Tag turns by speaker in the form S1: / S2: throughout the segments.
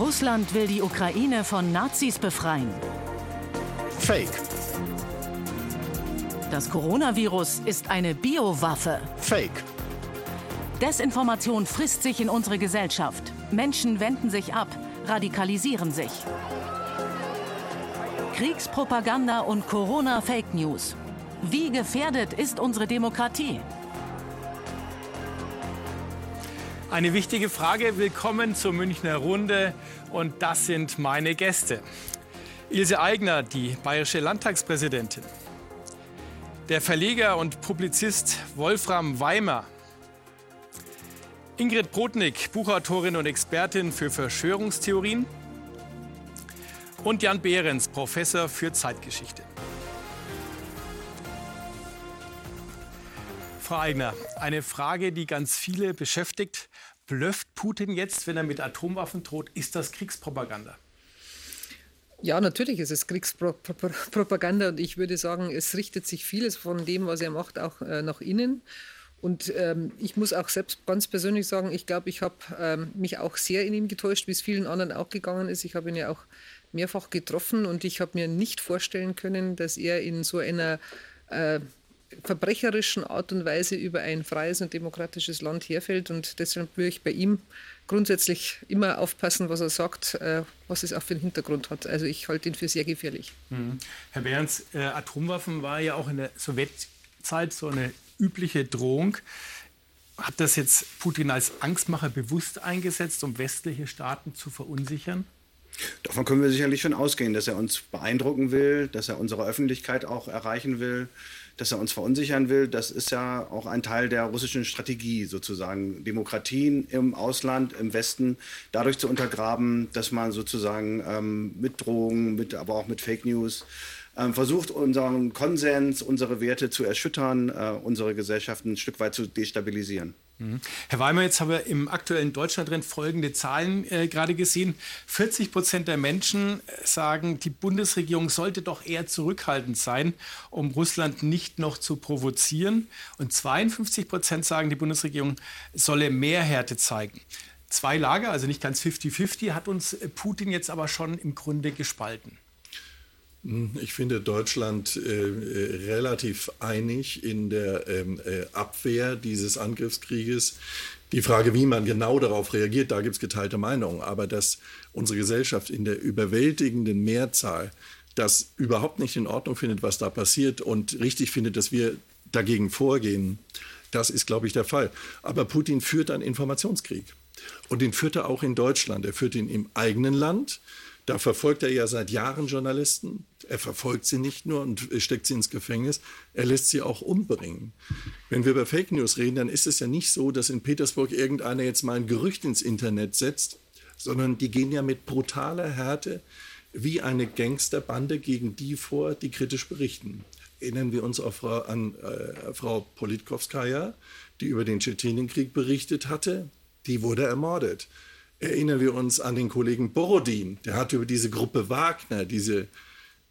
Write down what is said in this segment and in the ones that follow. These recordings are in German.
S1: Russland will die Ukraine von Nazis befreien.
S2: Fake.
S1: Das Coronavirus ist eine Biowaffe.
S2: Fake.
S1: Desinformation frisst sich in unsere Gesellschaft. Menschen wenden sich ab, radikalisieren sich. Kriegspropaganda und Corona-Fake News. Wie gefährdet ist unsere Demokratie?
S2: Eine wichtige Frage. Willkommen zur Münchner Runde. Und das sind meine Gäste. Ilse Aigner, die bayerische Landtagspräsidentin. Der Verleger und Publizist Wolfram Weimer. Ingrid Brodnik, Buchautorin und Expertin für Verschwörungstheorien. Und Jan Behrens, Professor für Zeitgeschichte. Frau Eigner, eine Frage, die ganz viele beschäftigt. Blöfft Putin jetzt, wenn er mit Atomwaffen droht? Ist das Kriegspropaganda?
S3: Ja, natürlich ist es Kriegspropaganda und ich würde sagen, es richtet sich vieles von dem, was er macht, auch äh, nach innen. Und ähm, ich muss auch selbst ganz persönlich sagen, ich glaube, ich habe ähm, mich auch sehr in ihm getäuscht, wie es vielen anderen auch gegangen ist. Ich habe ihn ja auch mehrfach getroffen und ich habe mir nicht vorstellen können, dass er in so einer äh, verbrecherischen Art und Weise über ein freies und demokratisches Land herfällt. Und deshalb würde ich bei ihm grundsätzlich immer aufpassen, was er sagt, äh, was es auch für einen Hintergrund hat. Also ich halte ihn für sehr gefährlich.
S2: Mhm. Herr Behrens, äh, Atomwaffen war ja auch in der Sowjetzeit so eine übliche Drohung. Hat das jetzt Putin als Angstmacher bewusst eingesetzt, um westliche Staaten zu verunsichern?
S4: Davon können wir sicherlich schon ausgehen, dass er uns beeindrucken will, dass er unsere Öffentlichkeit auch erreichen will, dass er uns verunsichern will, das ist ja auch ein Teil der russischen Strategie, sozusagen Demokratien im Ausland, im Westen, dadurch zu untergraben, dass man sozusagen ähm, mit Drohungen, mit, aber auch mit Fake News ähm, versucht, unseren Konsens, unsere Werte zu erschüttern, äh, unsere Gesellschaften ein Stück weit zu destabilisieren.
S2: Mhm. Herr Weimer, jetzt haben wir im aktuellen Deutschlandtrend folgende Zahlen äh, gerade gesehen. 40 Prozent der Menschen äh, sagen, die Bundesregierung sollte doch eher zurückhaltend sein, um Russland nicht noch zu provozieren. Und 52 Prozent sagen, die Bundesregierung solle mehr Härte zeigen. Zwei Lager, also nicht ganz 50-50, hat uns äh, Putin jetzt aber schon im Grunde gespalten.
S5: Hm, ich finde Deutschland äh, äh, relativ einig in der ähm, äh, Abwehr dieses Angriffskrieges. Die Frage, wie man genau darauf reagiert, da gibt es geteilte Meinungen. Aber dass unsere Gesellschaft in der überwältigenden Mehrzahl das überhaupt nicht in Ordnung findet, was da passiert und richtig findet, dass wir dagegen vorgehen, das ist, glaube ich, der Fall. Aber Putin führt einen Informationskrieg. Und den führt er auch in Deutschland. Er führt ihn im eigenen Land. Da verfolgt er ja seit Jahren Journalisten. Er verfolgt sie nicht nur und steckt sie ins Gefängnis, er lässt sie auch umbringen. Wenn wir über Fake News reden, dann ist es ja nicht so, dass in Petersburg irgendeiner jetzt mal ein Gerücht ins Internet setzt, sondern die gehen ja mit brutaler Härte wie eine Gangsterbande gegen die vor, die kritisch berichten. Erinnern wir uns Frau, an äh, Frau Politkowskaja, die über den Tschetschenienkrieg berichtet hatte. Die wurde ermordet. Erinnern wir uns an den Kollegen Borodin, der hat über diese Gruppe Wagner, diese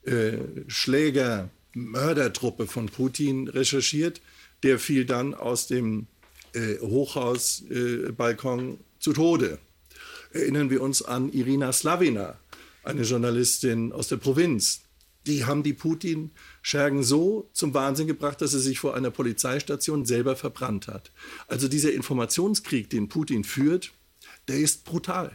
S5: äh, Schläger, Mördertruppe von Putin recherchiert. Der fiel dann aus dem äh, Hochhausbalkon äh, zu Tode. Erinnern wir uns an Irina Slavina, eine Journalistin aus der Provinz. Die haben die Putin-Schergen so zum Wahnsinn gebracht, dass sie sich vor einer Polizeistation selber verbrannt hat. Also dieser Informationskrieg, den Putin führt, der ist brutal.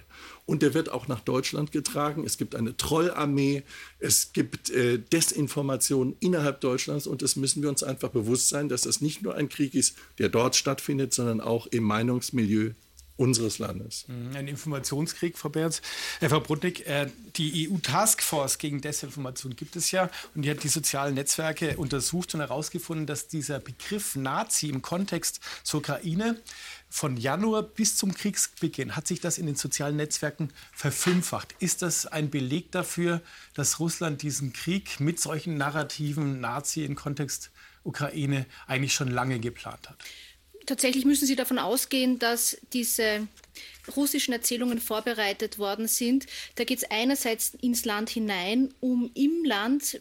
S5: Und der wird auch nach Deutschland getragen. Es gibt eine Trollarmee, es gibt äh, Desinformation innerhalb Deutschlands und es müssen wir uns einfach bewusst sein, dass das nicht nur ein Krieg ist, der dort stattfindet, sondern auch im Meinungsmilieu unseres Landes.
S2: Mhm, ein Informationskrieg, Frau Berz. Äh, Frau Brutnik, äh, die EU-Taskforce gegen Desinformation gibt es ja und die hat die sozialen Netzwerke untersucht und herausgefunden, dass dieser Begriff Nazi im Kontext zur Ukraine von Januar bis zum Kriegsbeginn hat sich das in den sozialen Netzwerken verfünffacht. Ist das ein Beleg dafür, dass Russland diesen Krieg mit solchen Narrativen Nazi im Kontext Ukraine eigentlich schon lange geplant hat?
S6: Tatsächlich müssen Sie davon ausgehen, dass diese russischen Erzählungen vorbereitet worden sind. Da geht es einerseits ins Land hinein, um im Land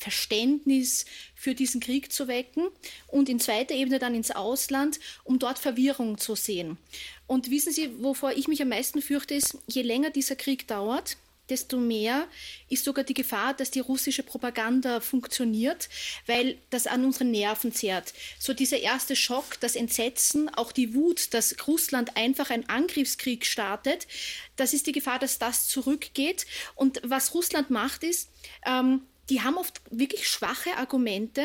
S6: Verständnis für diesen Krieg zu wecken und in zweiter Ebene dann ins Ausland, um dort Verwirrung zu sehen. Und wissen Sie, wovor ich mich am meisten fürchte, ist, je länger dieser Krieg dauert, desto mehr ist sogar die Gefahr, dass die russische Propaganda funktioniert, weil das an unseren Nerven zehrt. So dieser erste Schock, das Entsetzen, auch die Wut, dass Russland einfach einen Angriffskrieg startet, das ist die Gefahr, dass das zurückgeht. Und was Russland macht, ist, ähm, die haben oft wirklich schwache Argumente,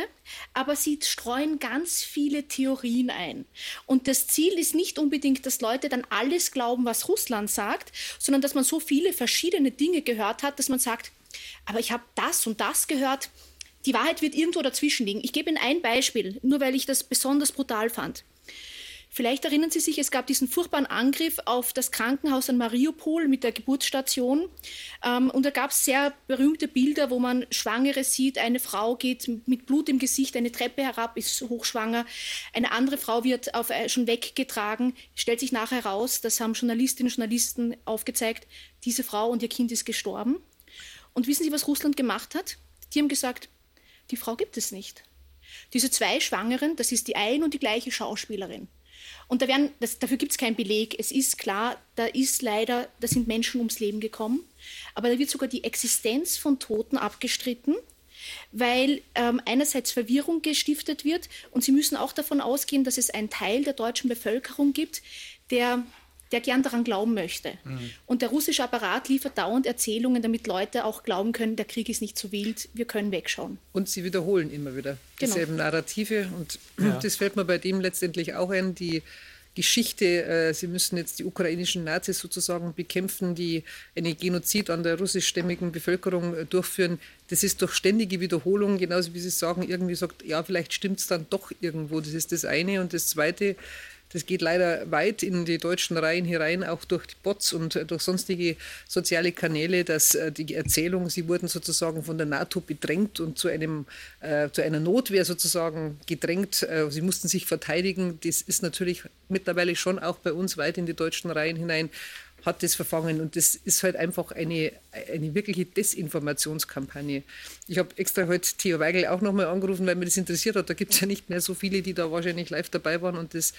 S6: aber sie streuen ganz viele Theorien ein. Und das Ziel ist nicht unbedingt, dass Leute dann alles glauben, was Russland sagt, sondern dass man so viele verschiedene Dinge gehört hat, dass man sagt, aber ich habe das und das gehört. Die Wahrheit wird irgendwo dazwischen liegen. Ich gebe Ihnen ein Beispiel, nur weil ich das besonders brutal fand. Vielleicht erinnern Sie sich, es gab diesen furchtbaren Angriff auf das Krankenhaus an Mariupol mit der Geburtsstation. Ähm, und da gab es sehr berühmte Bilder, wo man Schwangere sieht. Eine Frau geht mit Blut im Gesicht eine Treppe herab, ist hochschwanger. Eine andere Frau wird auf, äh, schon weggetragen. Stellt sich nachher heraus, das haben Journalistinnen und Journalisten aufgezeigt, diese Frau und ihr Kind ist gestorben. Und wissen Sie, was Russland gemacht hat? Die haben gesagt, die Frau gibt es nicht. Diese zwei Schwangeren, das ist die eine und die gleiche Schauspielerin. Und da werden, das, dafür gibt es keinen Beleg. Es ist klar, da ist leider, da sind Menschen ums Leben gekommen. Aber da wird sogar die Existenz von Toten abgestritten, weil ähm, einerseits Verwirrung gestiftet wird und Sie müssen auch davon ausgehen, dass es einen Teil der deutschen Bevölkerung gibt, der der gern daran glauben möchte. Mhm. Und der russische Apparat liefert dauernd Erzählungen, damit Leute auch glauben können, der Krieg ist nicht so wild, wir können wegschauen.
S3: Und sie wiederholen immer wieder genau. dieselben Narrative. Und ja. das fällt mir bei dem letztendlich auch ein, die Geschichte, äh, sie müssen jetzt die ukrainischen Nazis sozusagen bekämpfen, die einen Genozid an der russischstämmigen Bevölkerung äh, durchführen. Das ist durch ständige Wiederholung, genauso wie Sie sagen, irgendwie sagt, ja, vielleicht stimmt es dann doch irgendwo. Das ist das eine. Und das zweite, das geht leider weit in die deutschen Reihen herein, auch durch die Bots und äh, durch sonstige soziale Kanäle, dass äh, die Erzählung, sie wurden sozusagen von der NATO bedrängt und zu, einem, äh, zu einer Notwehr sozusagen gedrängt. Sie mussten sich verteidigen. Das ist natürlich mittlerweile schon auch bei uns weit in die deutschen Reihen hinein hat das verfangen. Und das ist halt einfach eine, eine wirkliche Desinformationskampagne. Ich habe extra heute Theo Weigel auch nochmal angerufen, weil mir das interessiert hat. Da gibt es ja nicht mehr so viele, die da wahrscheinlich live dabei waren und das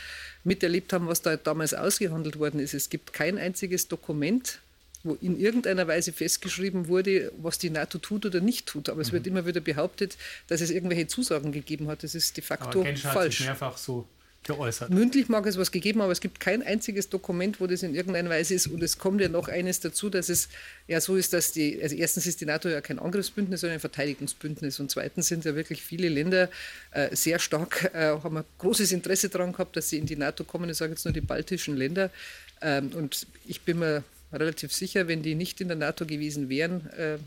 S3: miterlebt haben, was da damals ausgehandelt worden ist. Es gibt kein einziges Dokument, wo in irgendeiner Weise festgeschrieben wurde, was die NATO tut oder nicht tut. Aber es wird mhm. immer wieder behauptet, dass es irgendwelche Zusagen gegeben hat. Das ist de facto
S2: Aber
S3: falsch.
S2: Hat sich mehrfach so geäußert.
S3: Mündlich mag es was gegeben, aber es gibt kein einziges Dokument, wo das in irgendeiner Weise ist. Und es kommt ja noch eines dazu, dass es ja so ist, dass die, also erstens ist die NATO ja kein Angriffsbündnis, sondern ein Verteidigungsbündnis. Und zweitens sind ja wirklich viele Länder äh, sehr stark, äh, haben ein großes Interesse daran gehabt, dass sie in die NATO kommen. Ich sage jetzt nur die baltischen Länder. Ähm, und ich bin mir relativ sicher, wenn die nicht in der NATO gewesen wären, äh,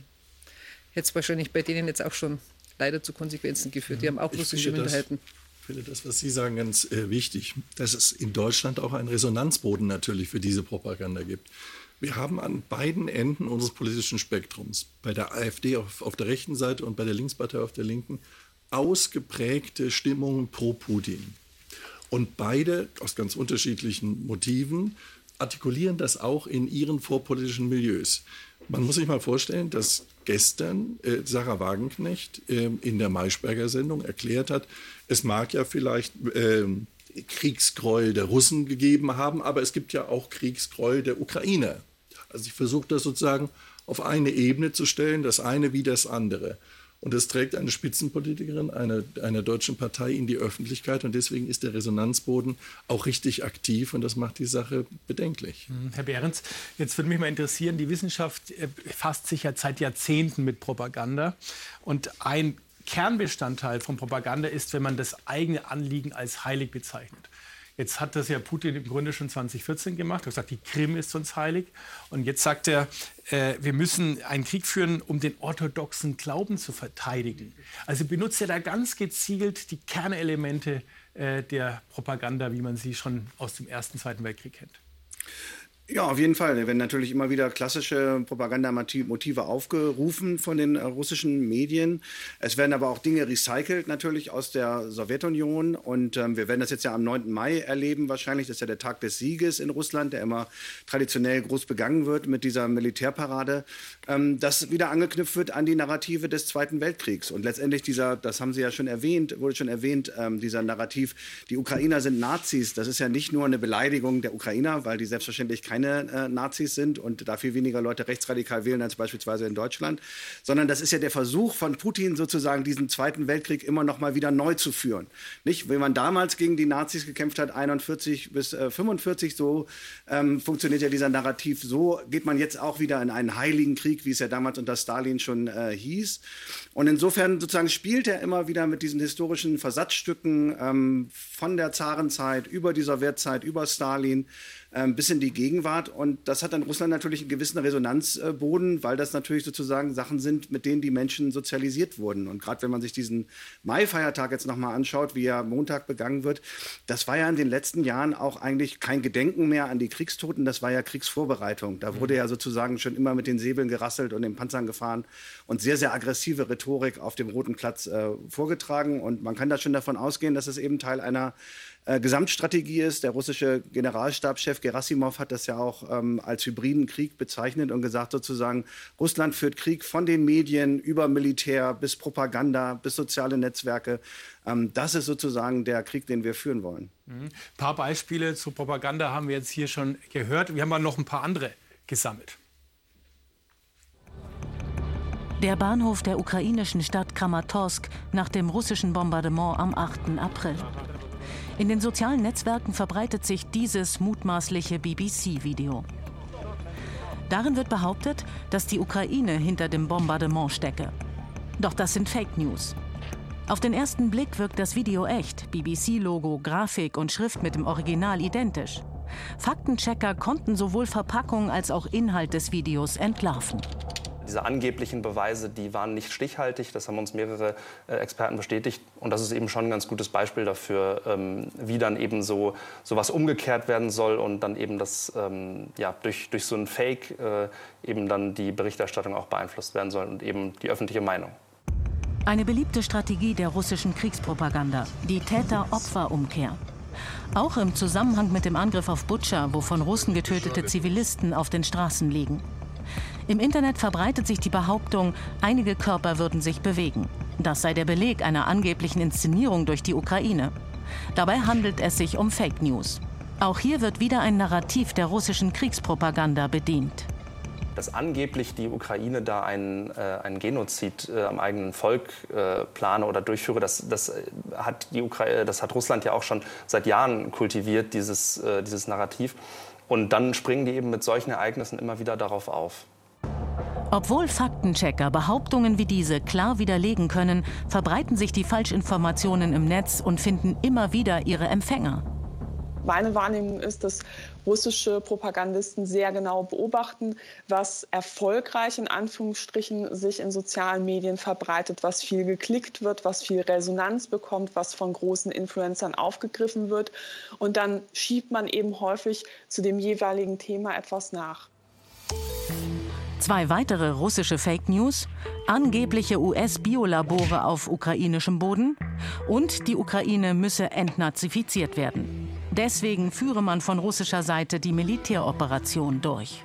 S3: hätte es wahrscheinlich bei denen jetzt auch schon leider zu Konsequenzen geführt. Die haben auch russische Minderheiten.
S5: Das finde das, was Sie sagen, ganz äh, wichtig, dass es in Deutschland auch einen Resonanzboden natürlich für diese Propaganda gibt. Wir haben an beiden Enden unseres politischen Spektrums, bei der AfD auf, auf der rechten Seite und bei der Linkspartei auf der linken, ausgeprägte Stimmungen pro Putin. Und beide aus ganz unterschiedlichen Motiven artikulieren das auch in ihren vorpolitischen Milieus. Man muss sich mal vorstellen, dass gestern äh, Sarah Wagenknecht äh, in der Maischberger Sendung erklärt hat, es mag ja vielleicht äh, Kriegsgräuel der Russen gegeben haben, aber es gibt ja auch Kriegsgräuel der Ukrainer. Also ich versuche das sozusagen auf eine Ebene zu stellen, das eine wie das andere. Und es trägt eine Spitzenpolitikerin einer, einer deutschen Partei in die Öffentlichkeit und deswegen ist der Resonanzboden auch richtig aktiv und das macht die Sache bedenklich.
S2: Hm, Herr Behrens, jetzt würde mich mal interessieren, die Wissenschaft äh, befasst sich ja seit Jahrzehnten mit Propaganda und ein Kernbestandteil von Propaganda ist, wenn man das eigene Anliegen als heilig bezeichnet. Jetzt hat das ja Putin im Grunde schon 2014 gemacht. Er hat gesagt, die Krim ist uns heilig. Und jetzt sagt er, äh, wir müssen einen Krieg führen, um den orthodoxen Glauben zu verteidigen. Also benutzt er da ganz gezielt die Kernelemente äh, der Propaganda, wie man sie schon aus dem Ersten, Zweiten Weltkrieg kennt.
S4: Ja, auf jeden Fall. Da werden natürlich immer wieder klassische Propagandamotive aufgerufen von den äh, russischen Medien. Es werden aber auch Dinge recycelt natürlich aus der Sowjetunion. Und ähm, wir werden das jetzt ja am 9. Mai erleben wahrscheinlich. Das ist ja der Tag des Sieges in Russland, der immer traditionell groß begangen wird mit dieser Militärparade. Ähm, das wieder angeknüpft wird an die Narrative des Zweiten Weltkriegs. Und letztendlich dieser, das haben Sie ja schon erwähnt, wurde schon erwähnt, ähm, dieser Narrativ, die Ukrainer sind Nazis. Das ist ja nicht nur eine Beleidigung der Ukrainer, weil die selbstverständlich keine keine äh, Nazis sind und da viel weniger Leute rechtsradikal wählen als beispielsweise in Deutschland, sondern das ist ja der Versuch von Putin sozusagen diesen Zweiten Weltkrieg immer noch mal wieder neu zu führen. Nicht, wenn man damals gegen die Nazis gekämpft hat, 41 bis äh, 45, so ähm, funktioniert ja dieser Narrativ. So geht man jetzt auch wieder in einen heiligen Krieg, wie es ja damals unter Stalin schon äh, hieß. Und insofern sozusagen spielt er immer wieder mit diesen historischen Versatzstücken ähm, von der Zarenzeit über die Sowjetzeit, über Stalin bis in die Gegenwart. Und das hat dann Russland natürlich einen gewissen Resonanzboden, weil das natürlich sozusagen Sachen sind, mit denen die Menschen sozialisiert wurden. Und gerade wenn man sich diesen Mai-Feiertag jetzt nochmal anschaut, wie er Montag begangen wird, das war ja in den letzten Jahren auch eigentlich kein Gedenken mehr an die Kriegstoten, das war ja Kriegsvorbereitung. Da wurde ja sozusagen schon immer mit den Säbeln gerasselt und den Panzern gefahren und sehr, sehr aggressive Rhetorik auf dem Roten Platz äh, vorgetragen. Und man kann da schon davon ausgehen, dass es eben Teil einer äh, Gesamtstrategie ist. Der russische Generalstabschef Gerasimov hat das ja auch ähm, als hybriden Krieg bezeichnet und gesagt sozusagen, Russland führt Krieg von den Medien über Militär bis Propaganda bis soziale Netzwerke. Ähm, das ist sozusagen der Krieg, den wir führen wollen.
S2: Mhm. Ein paar Beispiele zur Propaganda haben wir jetzt hier schon gehört. Wir haben aber noch ein paar andere gesammelt.
S1: Der Bahnhof der ukrainischen Stadt Kramatorsk nach dem russischen Bombardement am 8. April. In den sozialen Netzwerken verbreitet sich dieses mutmaßliche BBC-Video. Darin wird behauptet, dass die Ukraine hinter dem Bombardement stecke. Doch das sind Fake News. Auf den ersten Blick wirkt das Video echt, BBC-Logo, Grafik und Schrift mit dem Original identisch. Faktenchecker konnten sowohl Verpackung als auch Inhalt des Videos entlarven.
S7: Diese angeblichen Beweise, die waren nicht stichhaltig, das haben uns mehrere äh, Experten bestätigt. Und das ist eben schon ein ganz gutes Beispiel dafür, ähm, wie dann eben so sowas umgekehrt werden soll und dann eben das ähm, ja, durch, durch so ein Fake äh, eben dann die Berichterstattung auch beeinflusst werden soll und eben die öffentliche Meinung.
S1: Eine beliebte Strategie der russischen Kriegspropaganda, die Täter-Opfer-Umkehr. Auch im Zusammenhang mit dem Angriff auf Butscha, wo von Russen getötete Zivilisten auf den Straßen liegen. Im Internet verbreitet sich die Behauptung, einige Körper würden sich bewegen. Das sei der Beleg einer angeblichen Inszenierung durch die Ukraine. Dabei handelt es sich um Fake News. Auch hier wird wieder ein Narrativ der russischen Kriegspropaganda bedient.
S7: Dass angeblich die Ukraine da einen, äh, einen Genozid äh, am eigenen Volk äh, plane oder durchführe, das, das, äh, hat die Ukraine, das hat Russland ja auch schon seit Jahren kultiviert, dieses, äh, dieses Narrativ. Und dann springen die eben mit solchen Ereignissen immer wieder darauf auf.
S1: Obwohl Faktenchecker Behauptungen wie diese klar widerlegen können, verbreiten sich die Falschinformationen im Netz und finden immer wieder ihre Empfänger.
S8: Meine Wahrnehmung ist, dass russische Propagandisten sehr genau beobachten, was erfolgreich in Anführungsstrichen sich in sozialen Medien verbreitet, was viel geklickt wird, was viel Resonanz bekommt, was von großen Influencern aufgegriffen wird. Und dann schiebt man eben häufig zu dem jeweiligen Thema etwas nach.
S1: Zwei weitere russische Fake News, angebliche US-Biolabore auf ukrainischem Boden und die Ukraine müsse entnazifiziert werden. Deswegen führe man von russischer Seite die Militäroperation durch.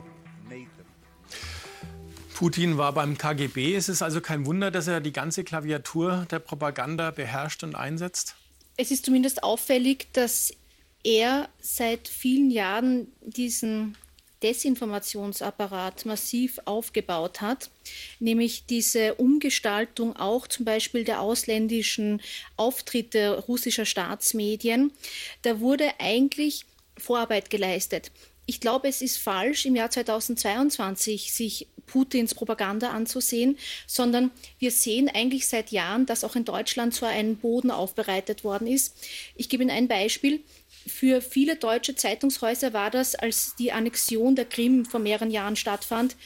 S2: Putin war beim KGB. Es ist also kein Wunder, dass er die ganze Klaviatur der Propaganda beherrscht und einsetzt?
S6: Es ist zumindest auffällig, dass er seit vielen Jahren diesen Desinformationsapparat massiv aufgebaut hat, nämlich diese Umgestaltung auch zum Beispiel der ausländischen Auftritte russischer Staatsmedien. Da wurde eigentlich Vorarbeit geleistet. Ich glaube, es ist falsch, im Jahr 2022 sich Putins Propaganda anzusehen, sondern wir sehen eigentlich seit Jahren, dass auch in Deutschland so ein Boden aufbereitet worden ist. Ich gebe Ihnen ein Beispiel. Für viele deutsche Zeitungshäuser war das, als die Annexion der Krim vor mehreren Jahren stattfand,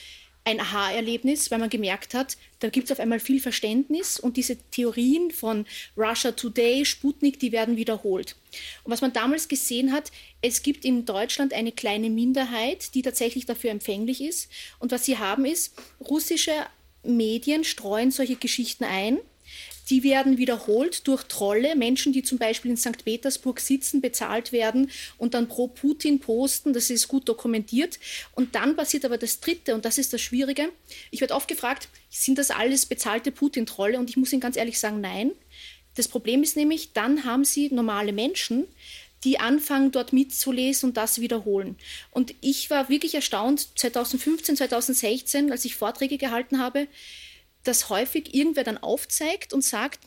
S6: ein Aha-Erlebnis, weil man gemerkt hat, da gibt es auf einmal viel Verständnis und diese Theorien von Russia Today, Sputnik, die werden wiederholt. Und was man damals gesehen hat, es gibt in Deutschland eine kleine Minderheit, die tatsächlich dafür empfänglich ist. Und was sie haben ist, russische Medien streuen solche Geschichten ein die werden wiederholt durch Trolle, Menschen, die zum Beispiel in St. Petersburg sitzen, bezahlt werden und dann pro Putin posten. Das ist gut dokumentiert. Und dann passiert aber das Dritte, und das ist das Schwierige. Ich werde oft gefragt, sind das alles bezahlte Putin-Trolle? Und ich muss Ihnen ganz ehrlich sagen, nein. Das Problem ist nämlich, dann haben Sie normale Menschen, die anfangen, dort mitzulesen und das wiederholen. Und ich war wirklich erstaunt, 2015, 2016, als ich Vorträge gehalten habe, dass häufig irgendwer dann aufzeigt und sagt,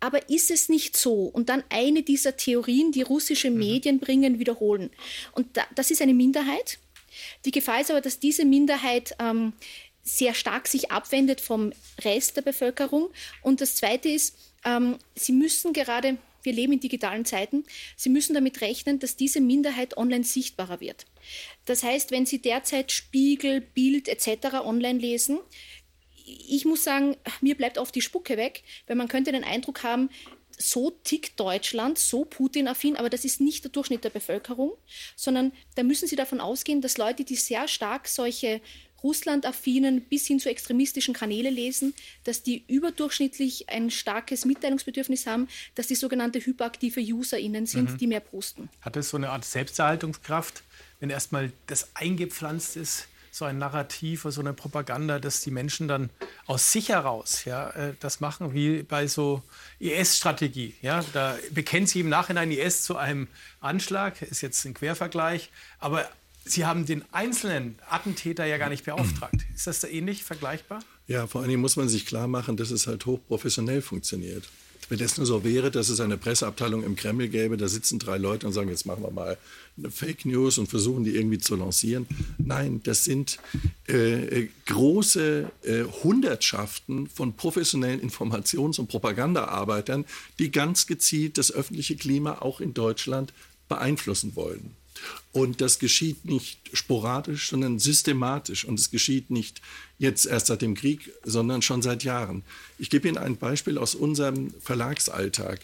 S6: aber ist es nicht so? Und dann eine dieser Theorien, die russische mhm. Medien bringen, wiederholen. Und da, das ist eine Minderheit. Die Gefahr ist aber, dass diese Minderheit ähm, sehr stark sich abwendet vom Rest der Bevölkerung. Und das Zweite ist, ähm, sie müssen gerade, wir leben in digitalen Zeiten, sie müssen damit rechnen, dass diese Minderheit online sichtbarer wird. Das heißt, wenn Sie derzeit Spiegel, Bild etc. online lesen, ich muss sagen, mir bleibt oft die Spucke weg, weil man könnte den Eindruck haben, so tickt Deutschland, so Putin-affin, aber das ist nicht der Durchschnitt der Bevölkerung, sondern da müssen Sie davon ausgehen, dass Leute, die sehr stark solche Russland-affinen bis hin zu extremistischen Kanäle lesen, dass die überdurchschnittlich ein starkes Mitteilungsbedürfnis haben, dass die sogenannte hyperaktive UserInnen sind, mhm. die mehr posten.
S2: Hat es so eine Art Selbsterhaltungskraft, wenn erstmal das eingepflanzt ist? So ein Narrativ oder so eine Propaganda, dass die Menschen dann aus sich heraus ja, äh, das machen, wie bei so IS-Strategie. Ja? Da bekennt sie im Nachhinein IS zu einem Anschlag, ist jetzt ein Quervergleich, aber Sie haben den einzelnen Attentäter ja gar nicht beauftragt. Ist das da ähnlich vergleichbar?
S5: Ja, vor Dingen muss man sich klar machen, dass es halt hochprofessionell funktioniert. Wenn es nur so wäre, dass es eine Presseabteilung im Kreml gäbe, da sitzen drei Leute und sagen, jetzt machen wir mal eine Fake News und versuchen die irgendwie zu lancieren. Nein, das sind äh, äh große äh, Hundertschaften von professionellen Informations- und Propagandaarbeitern, die ganz gezielt das öffentliche Klima auch in Deutschland beeinflussen wollen. Und das geschieht nicht sporadisch, sondern systematisch. Und es geschieht nicht jetzt erst seit dem Krieg, sondern schon seit Jahren. Ich gebe Ihnen ein Beispiel aus unserem Verlagsalltag.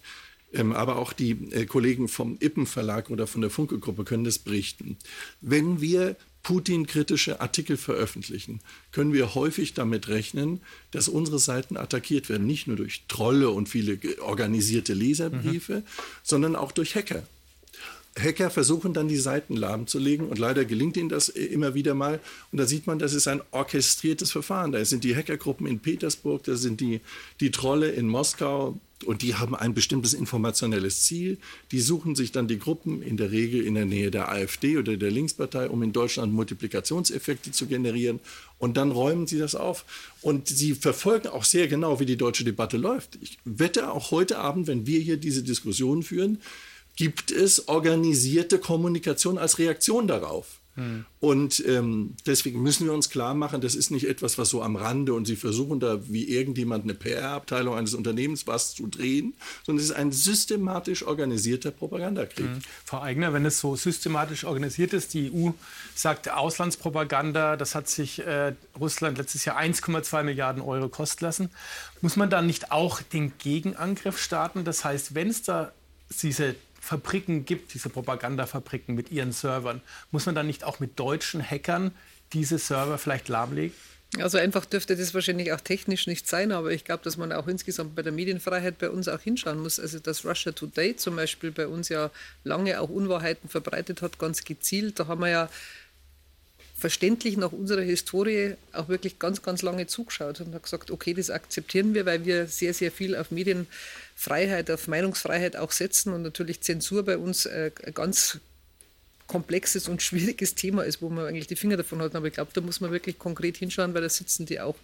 S5: Ähm, aber auch die äh, Kollegen vom Ippen Verlag oder von der Funke-Gruppe können das berichten. Wenn wir Putin-kritische Artikel veröffentlichen, können wir häufig damit rechnen, dass unsere Seiten attackiert werden, nicht nur durch Trolle und viele organisierte Leserbriefe, mhm. sondern auch durch Hacker. Hacker versuchen dann die Seiten lahmzulegen und leider gelingt ihnen das immer wieder mal. Und da sieht man, das ist ein orchestriertes Verfahren. Da sind die Hackergruppen in Petersburg, da sind die, die Trolle in Moskau und die haben ein bestimmtes informationelles Ziel. Die suchen sich dann die Gruppen in der Regel in der Nähe der AfD oder der Linkspartei, um in Deutschland Multiplikationseffekte zu generieren. Und dann räumen sie das auf. Und sie verfolgen auch sehr genau, wie die deutsche Debatte läuft. Ich wette auch heute Abend, wenn wir hier diese Diskussion führen, gibt es organisierte Kommunikation als Reaktion darauf. Hm. Und ähm, deswegen müssen wir uns klar machen, das ist nicht etwas, was so am Rande und Sie versuchen da wie irgendjemand eine PR-Abteilung eines Unternehmens was zu drehen, sondern es ist ein systematisch organisierter Propagandakrieg. Hm.
S2: Frau Eigner, wenn es so systematisch organisiert ist, die EU sagt Auslandspropaganda, das hat sich äh, Russland letztes Jahr 1,2 Milliarden Euro kosten lassen, muss man dann nicht auch den Gegenangriff starten? Das heißt, wenn es da diese Fabriken gibt, diese Propagandafabriken mit ihren Servern, muss man dann nicht auch mit deutschen Hackern diese Server vielleicht lahmlegen?
S3: Also einfach dürfte das wahrscheinlich auch technisch nicht sein, aber ich glaube, dass man auch insgesamt bei der Medienfreiheit bei uns auch hinschauen muss. Also dass Russia Today zum Beispiel bei uns ja lange auch Unwahrheiten verbreitet hat, ganz gezielt. Da haben wir ja verständlich nach unserer Historie auch wirklich ganz, ganz lange zugeschaut und hat gesagt, okay, das akzeptieren wir, weil wir sehr, sehr viel auf Medienfreiheit, auf Meinungsfreiheit auch setzen und natürlich Zensur bei uns äh, ein ganz komplexes und schwieriges Thema ist, wo man eigentlich die Finger davon hat. Aber ich glaube, da muss man wirklich konkret hinschauen, weil da sitzen die auch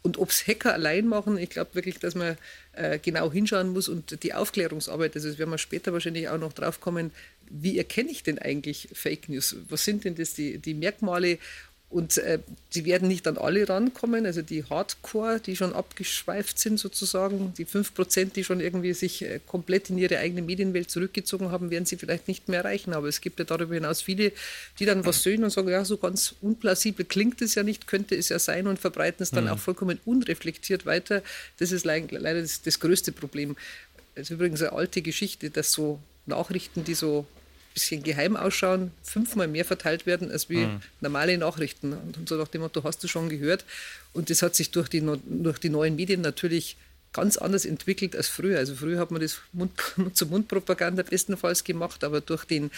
S3: und ob es Hacker allein machen, ich glaube wirklich, dass man äh, genau hinschauen muss und die Aufklärungsarbeit, also das werden wir später wahrscheinlich auch noch drauf kommen, wie erkenne ich denn eigentlich Fake News? Was sind denn das die, die Merkmale Und äh, die werden nicht an alle rankommen, also die Hardcore, die schon abgeschweift sind sozusagen, die 5 Prozent, die schon irgendwie sich äh, komplett in ihre eigene Medienwelt zurückgezogen haben, werden sie vielleicht nicht mehr erreichen. Aber es gibt ja darüber hinaus viele, die dann was sehen und sagen, ja, so ganz unplausibel klingt es ja nicht, könnte es ja sein und verbreiten es dann mhm. auch vollkommen unreflektiert weiter. Das ist leider das, das größte Problem. Es ist übrigens eine alte Geschichte, dass so Nachrichten, die so bisschen geheim ausschauen, fünfmal mehr verteilt werden als wie mhm. normale Nachrichten. Und so nach dem Motto, hast du schon gehört. Und das hat sich durch die, durch die neuen Medien natürlich ganz anders entwickelt als früher. Also früher hat man das Mund-zu-Mund-Propaganda bestenfalls gemacht, aber durch den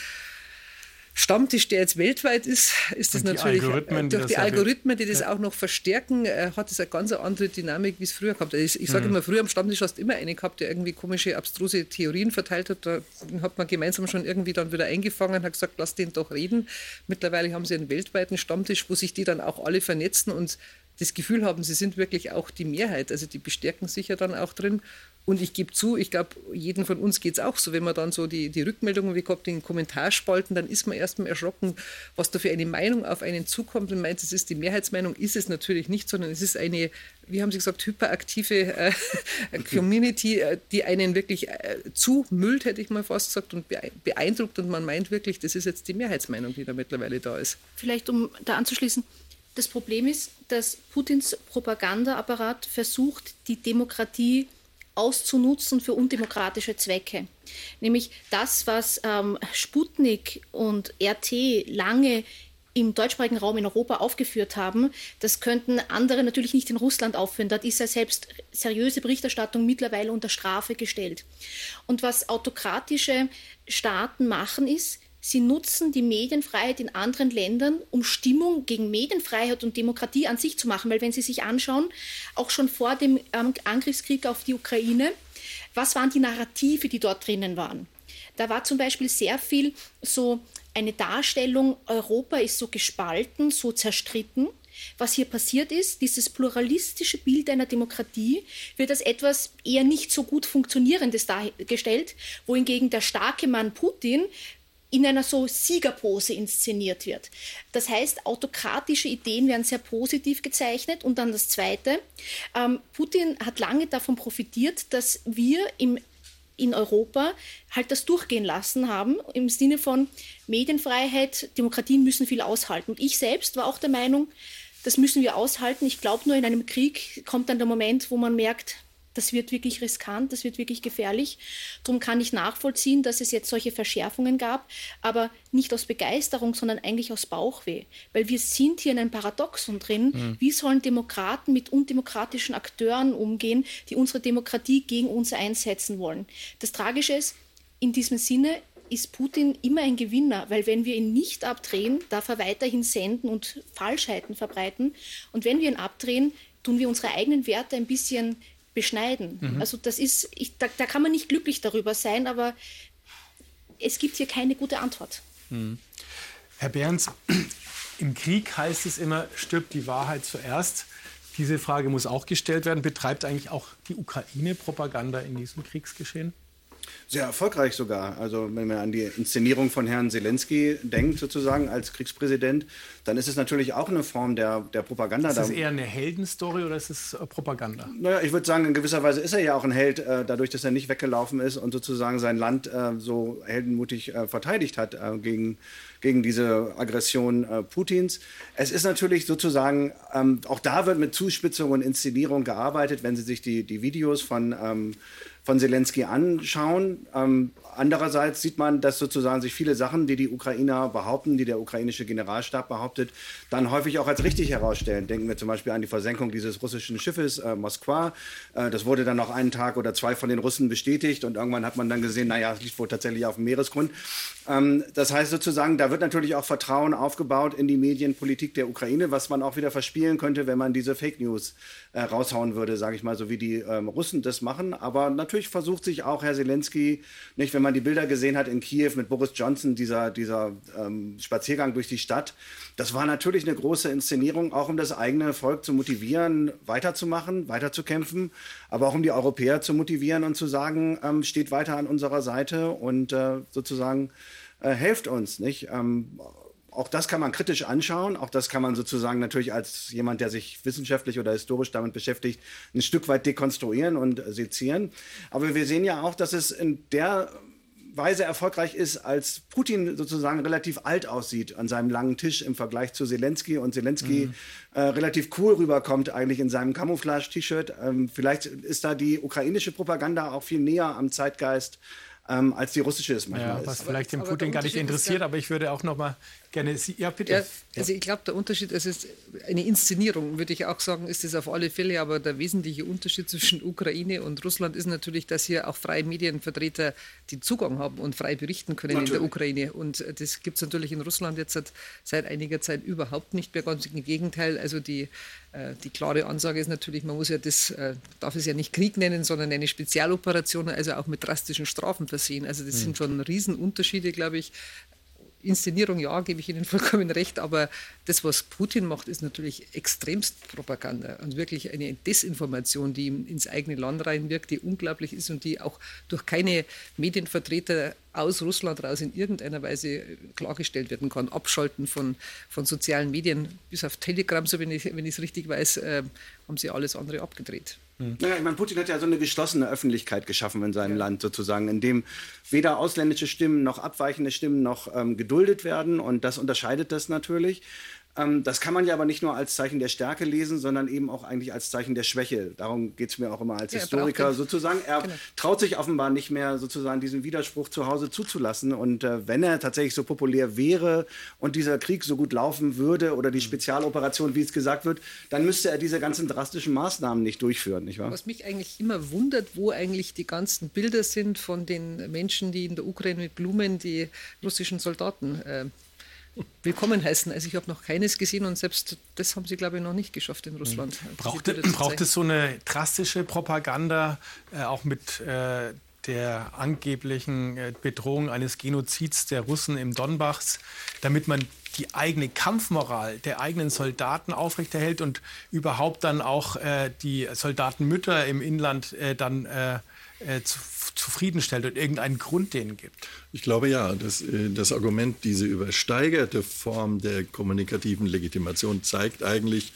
S3: Stammtisch, der jetzt weltweit ist, ist das natürlich
S2: Algorithmen,
S3: durch die, die Algorithmen, die das ja. auch noch verstärken, äh, hat es eine ganz andere Dynamik, wie es früher gehabt hat. Ich, ich sage mhm. immer, früher am Stammtisch hast du immer einen gehabt, der irgendwie komische, abstruse Theorien verteilt hat. Da hat man gemeinsam schon irgendwie dann wieder eingefangen und hat gesagt, lass den doch reden. Mittlerweile haben sie einen weltweiten Stammtisch, wo sich die dann auch alle vernetzen und das Gefühl haben, sie sind wirklich auch die Mehrheit. Also die bestärken sich ja dann auch drin. Und ich gebe zu, ich glaube, jeden von uns geht es auch so, wenn man dann so die, die Rückmeldungen bekommt in den Kommentarspalten, dann ist man erstmal erschrocken, was da für eine Meinung auf einen zukommt und meint, es ist die Mehrheitsmeinung, ist es natürlich nicht, sondern es ist eine, wie haben Sie gesagt, hyperaktive äh, Community, äh, die einen wirklich äh, zumüllt, hätte ich mal fast gesagt, und beeindruckt und man meint wirklich, das ist jetzt die Mehrheitsmeinung, die da mittlerweile da ist.
S6: Vielleicht, um da anzuschließen, das Problem ist, dass Putins Propagandaapparat versucht, die Demokratie auszunutzen für undemokratische Zwecke. Nämlich das, was ähm, Sputnik und RT lange im deutschsprachigen Raum in Europa aufgeführt haben, das könnten andere natürlich nicht in Russland aufführen. Dort ist ja selbst seriöse Berichterstattung mittlerweile unter Strafe gestellt. Und was autokratische Staaten machen, ist, Sie nutzen die Medienfreiheit in anderen Ländern, um Stimmung gegen Medienfreiheit und Demokratie an sich zu machen. Weil wenn Sie sich anschauen, auch schon vor dem ähm, Angriffskrieg auf die Ukraine, was waren die Narrative, die dort drinnen waren? Da war zum Beispiel sehr viel so eine Darstellung, Europa ist so gespalten, so zerstritten. Was hier passiert ist, dieses pluralistische Bild einer Demokratie wird als etwas eher nicht so gut funktionierendes dargestellt, wohingegen der starke Mann Putin in einer so Siegerpose inszeniert wird. Das heißt, autokratische Ideen werden sehr positiv gezeichnet. Und dann das Zweite, ähm, Putin hat lange davon profitiert, dass wir im in Europa halt das durchgehen lassen haben, im Sinne von Medienfreiheit, Demokratien müssen viel aushalten. Und ich selbst war auch der Meinung, das müssen wir aushalten. Ich glaube, nur in einem Krieg kommt dann der Moment, wo man merkt, das wird wirklich riskant, das wird wirklich gefährlich. Darum kann ich nachvollziehen, dass es jetzt solche Verschärfungen gab, aber nicht aus Begeisterung, sondern eigentlich aus Bauchweh. Weil wir sind hier in einem Paradoxon drin. Mhm. Wie sollen Demokraten mit undemokratischen Akteuren umgehen, die unsere Demokratie gegen uns einsetzen wollen? Das Tragische ist, in diesem Sinne ist Putin immer ein Gewinner, weil wenn wir ihn nicht abdrehen, darf er weiterhin senden und Falschheiten verbreiten. Und wenn wir ihn abdrehen, tun wir unsere eigenen Werte ein bisschen beschneiden. Mhm. Also das ist, ich, da, da, kann man nicht glücklich darüber sein, aber es gibt hier keine gute Antwort.
S2: Mhm. Herr Behrens, im Krieg heißt es immer, stirbt die Wahrheit zuerst. Diese Frage muss auch gestellt werden. Betreibt eigentlich auch die Ukraine Propaganda in diesem Kriegsgeschehen?
S4: Sehr erfolgreich sogar. Also wenn man an die Inszenierung von Herrn Zelensky denkt, sozusagen als Kriegspräsident, dann ist es natürlich auch eine Form der, der Propaganda.
S2: Ist das eher eine Heldenstory oder ist es äh, Propaganda?
S4: Naja, ich würde sagen, in gewisser Weise ist er ja auch ein Held, äh, dadurch, dass er nicht weggelaufen ist und sozusagen sein Land äh, so heldenmutig verteidigt hat gegen, gegen diese Aggression Putins. Es ist natürlich sozusagen, ähm, auch da wird mit Zuspitzung und Inszenierung gearbeitet, wenn Sie sich die, die Videos von ähm, von Zelensky anschauen. Ähm, andererseits sieht man, dass sozusagen sich viele Sachen, die die Ukrainer behaupten, die der ukrainische Generalstab behauptet, dann häufig auch als richtig herausstellen. Denken wir zum Beispiel an die Versenkung dieses russischen Schiffes äh, Moskwa. Äh, das wurde dann noch einen Tag oder zwei von den Russen bestätigt und irgendwann hat man dann gesehen, naja, es liegt wohl tatsächlich auf dem Meeresgrund. Ähm, das heißt sozusagen, da wird natürlich auch Vertrauen aufgebaut in die Medienpolitik der Ukraine, was man auch wieder verspielen könnte, wenn man diese Fake News äh, raushauen würde, sage ich mal, so wie die ähm, Russen das machen. Aber natürlich versucht sich auch Herr Zelensky, nicht, wenn man die Bilder gesehen hat in Kiew mit Boris Johnson, dieser, dieser ähm, Spaziergang durch die Stadt, das war natürlich eine große Inszenierung, auch um das eigene Volk zu motivieren, weiterzumachen, weiterzukämpfen, aber auch um die Europäer zu motivieren und zu sagen, ähm, steht weiter an unserer Seite und äh, sozusagen äh, helft uns, nicht? Ähm, auch das kann man kritisch anschauen. Auch das kann man sozusagen natürlich als jemand, der sich wissenschaftlich oder historisch damit beschäftigt, ein Stück weit dekonstruieren und sezieren. Aber wir sehen ja auch, dass es in der Weise erfolgreich ist, als Putin sozusagen relativ alt aussieht an seinem langen Tisch im Vergleich zu Zelensky und Zelensky mhm. äh, relativ cool rüberkommt eigentlich in seinem Camouflage-T-Shirt. Ähm, vielleicht ist da die ukrainische Propaganda auch viel näher am Zeitgeist ähm, als die russische es manchmal
S2: ja, was ist. vielleicht den Putin gar nicht interessiert, aber ich würde auch noch mal gerne Sie, ja bitte. Ja,
S3: also ich glaube, der Unterschied, es ist eine Inszenierung, würde ich auch sagen, ist es auf alle Fälle, aber der wesentliche Unterschied zwischen Ukraine und Russland ist natürlich, dass hier auch freie Medienvertreter den Zugang haben und frei berichten können natürlich. in der Ukraine. Und das gibt es natürlich in Russland jetzt seit, seit einiger Zeit überhaupt nicht mehr. Ganz im Gegenteil, also die äh, die klare Ansage ist natürlich, man muss ja das, äh, darf es ja nicht Krieg nennen, sondern eine Spezialoperation, also auch mit drastischen Strafen versehen. Also das mhm. sind schon Riesenunterschiede, glaube ich, Inszenierung, ja, gebe ich Ihnen vollkommen recht, aber das, was Putin macht, ist natürlich extremst Propaganda und wirklich eine Desinformation, die ihm ins eigene Land reinwirkt, die unglaublich ist und die auch durch keine Medienvertreter aus Russland raus in irgendeiner Weise klargestellt werden kann. Abschalten von, von sozialen Medien, bis auf Telegram, so wenn ich es richtig weiß, äh, haben sie alles andere abgedreht.
S4: Hm. Naja, ich meine, Putin hat ja so eine geschlossene Öffentlichkeit geschaffen in seinem ja. Land sozusagen, in dem weder ausländische Stimmen noch abweichende Stimmen noch ähm, geduldet werden. Und das unterscheidet das natürlich. Ähm, das kann man ja aber nicht nur als Zeichen der Stärke lesen, sondern eben auch eigentlich als Zeichen der Schwäche. Darum geht es mir auch immer als ja, Historiker sozusagen. Er genau. traut sich offenbar nicht mehr sozusagen diesen Widerspruch zu Hause zuzulassen. Und äh, wenn er tatsächlich so populär wäre und dieser Krieg so gut laufen würde oder die mhm. Spezialoperation, wie es gesagt wird, dann müsste er diese ganzen drastischen Maßnahmen nicht durchführen, nicht wahr?
S3: Was mich eigentlich immer wundert, wo eigentlich die ganzen Bilder sind von den Menschen, die in der Ukraine mit Blumen die russischen Soldaten äh, willkommen heißen. Also ich habe noch keines gesehen und selbst das haben sie, glaube ich, noch nicht geschafft in Russland.
S2: Mhm. Braucht, braucht es so eine drastische Propaganda, äh, auch mit äh, der angeblichen äh, Bedrohung eines Genozids der Russen im Donbass, damit man die eigene Kampfmoral der eigenen Soldaten aufrechterhält und überhaupt dann auch äh, die Soldatenmütter im Inland äh, dann äh, zu, zufriedenstellt und irgendeinen Grund denen gibt.
S5: Ich glaube ja, dass äh, das Argument, diese übersteigerte Form der kommunikativen Legitimation zeigt eigentlich,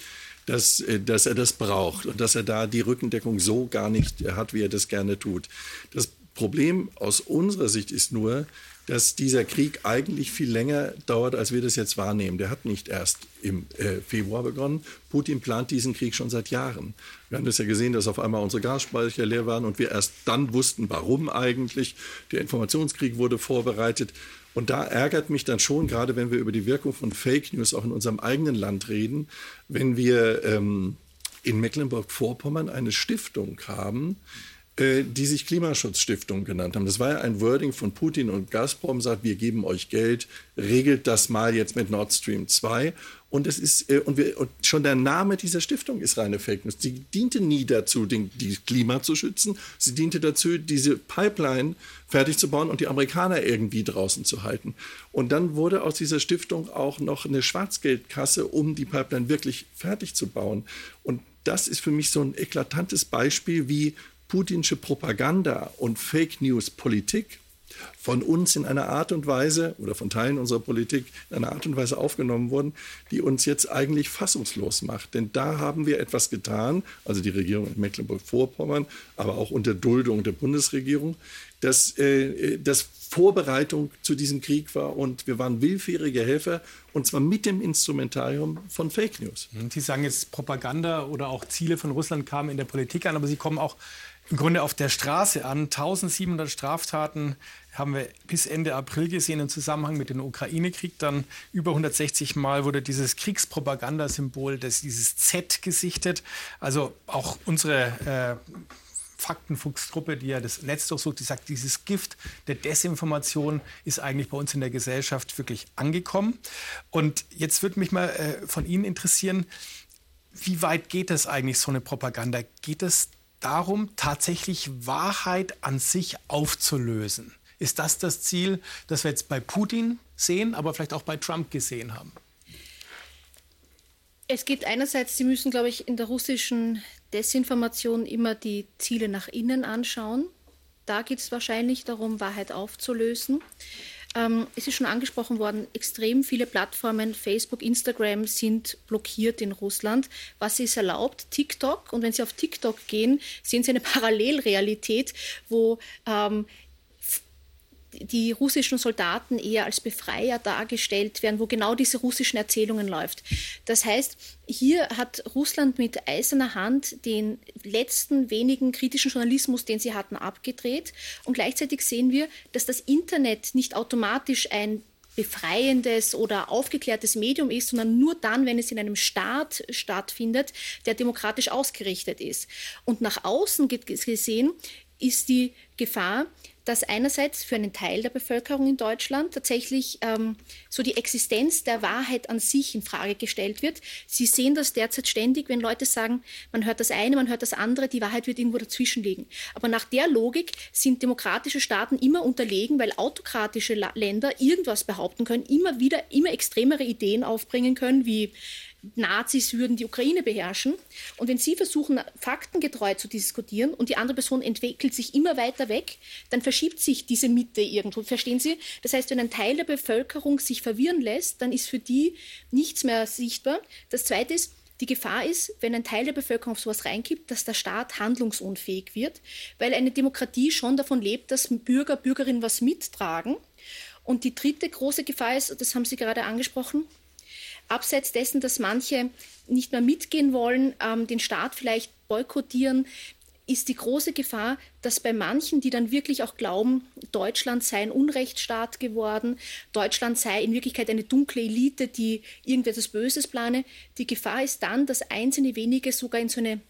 S5: dass, äh, dass er das braucht und dass er da die Rückendeckung so gar nicht hat, wie er das gerne tut. Das Problem aus unserer Sicht ist nur, dass dieser Krieg eigentlich viel länger dauert, als wir das jetzt wahrnehmen. Der hat nicht erst im äh, Februar begonnen. Putin plant diesen Krieg schon seit Jahren. Wir haben das ja gesehen, dass auf einmal unsere Gasspeicher leer waren und wir erst dann wussten, warum eigentlich. Der Informationskrieg wurde vorbereitet. Und da ärgert mich dann schon, gerade wenn wir über die Wirkung von Fake News auch in unserem eigenen Land reden, wenn wir ähm, in Mecklenburg-Vorpommern eine Stiftung haben, die sich Klimaschutzstiftung genannt haben. Das war ja ein Wording von Putin und Gazprom, sagt, wir geben euch Geld, regelt das mal jetzt mit Nord Stream 2. Und, es ist, äh, und, wir, und schon der Name dieser Stiftung ist reine Fake News. Sie diente nie dazu, den, die Klima zu schützen. Sie diente dazu, diese Pipeline fertig zu bauen und die Amerikaner irgendwie draußen zu halten. Und dann wurde aus dieser Stiftung auch noch eine Schwarzgeldkasse, um die Pipeline wirklich fertig zu bauen. Und das ist für mich so ein eklatantes Beispiel, wie putinsche Propaganda und Fake News Politik von uns in einer Art und Weise oder von Teilen unserer Politik in einer Art und Weise aufgenommen wurden, die uns jetzt eigentlich fassungslos macht. Denn da haben wir etwas getan, also die Regierung in Mecklenburg-Vorpommern, aber auch unter Duldung der Bundesregierung, dass äh, das Vorbereitung zu diesem Krieg war und wir waren willfährige Helfer und zwar mit dem Instrumentarium von Fake News.
S2: Sie sagen jetzt Propaganda oder auch Ziele von Russland kamen in der Politik an, aber sie kommen auch im Grunde auf der Straße an. 1700 Straftaten haben wir bis Ende April gesehen im Zusammenhang mit dem Ukraine-Krieg. Dann über 160 Mal wurde dieses Kriegspropagandasymbol, das, dieses Z gesichtet. Also auch unsere äh, Faktenfuchstruppe, die ja das Netz durchsucht, die sagt, dieses Gift der Desinformation ist eigentlich bei uns in der Gesellschaft wirklich angekommen. Und jetzt würde mich mal äh, von Ihnen interessieren, wie weit geht das eigentlich, so eine Propaganda? Geht es darum, tatsächlich Wahrheit an sich aufzulösen. Ist das das Ziel, das wir jetzt bei Putin sehen, aber vielleicht auch bei Trump gesehen haben?
S6: Es geht einerseits, Sie müssen, glaube ich, in der russischen Desinformation immer die Ziele nach innen anschauen. Da geht es wahrscheinlich darum, Wahrheit aufzulösen. Ähm, es ist schon angesprochen worden, extrem viele Plattformen, Facebook, Instagram sind blockiert in Russland. Was ist erlaubt? TikTok. Und wenn Sie auf TikTok gehen, sehen Sie eine Parallelrealität, wo ähm, die russischen Soldaten eher als Befreier dargestellt werden, wo genau diese russischen Erzählungen läuft. Das heißt, hier hat Russland mit eiserner Hand den letzten wenigen kritischen Journalismus, den sie hatten, abgedreht. Und gleichzeitig sehen wir, dass das Internet nicht automatisch ein befreiendes oder aufgeklärtes Medium ist, sondern nur dann, wenn es in einem Staat stattfindet, der demokratisch ausgerichtet ist. Und nach außen gesehen ist die Gefahr, dass einerseits für einen Teil der Bevölkerung in Deutschland tatsächlich ähm, so die Existenz der Wahrheit an sich in Frage gestellt wird. Sie sehen das derzeit ständig, wenn Leute sagen, man hört das eine, man hört das andere, die Wahrheit wird irgendwo dazwischen liegen. Aber nach der Logik sind demokratische Staaten immer unterlegen, weil autokratische Länder irgendwas behaupten können, immer wieder immer extremere Ideen aufbringen können, wie Nazis würden die Ukraine beherrschen. Und wenn Sie versuchen, faktengetreu zu diskutieren und die andere Person entwickelt sich immer weiter weg, dann verschiebt sich diese Mitte irgendwo. Verstehen Sie? Das heißt, wenn ein Teil der Bevölkerung sich verwirren lässt, dann ist für die nichts mehr sichtbar. Das Zweite ist, die Gefahr ist, wenn ein Teil der Bevölkerung auf sowas reinkippt, dass der Staat handlungsunfähig wird, weil eine Demokratie schon davon lebt, dass Bürger, Bürgerinnen was mittragen. Und die dritte große Gefahr ist, das haben Sie gerade angesprochen, abseits dessen, dass manche nicht mehr mitgehen wollen, ähm, den Staat vielleicht boykottieren, ist die große Gefahr, dass bei manchen, die dann wirklich auch glauben, Deutschland sei ein Unrechtsstaat geworden, Deutschland sei in Wirklichkeit eine dunkle Elite, die irgendetwas Böses plane, die Gefahr ist dann, dass einzelne wenige sogar in so eine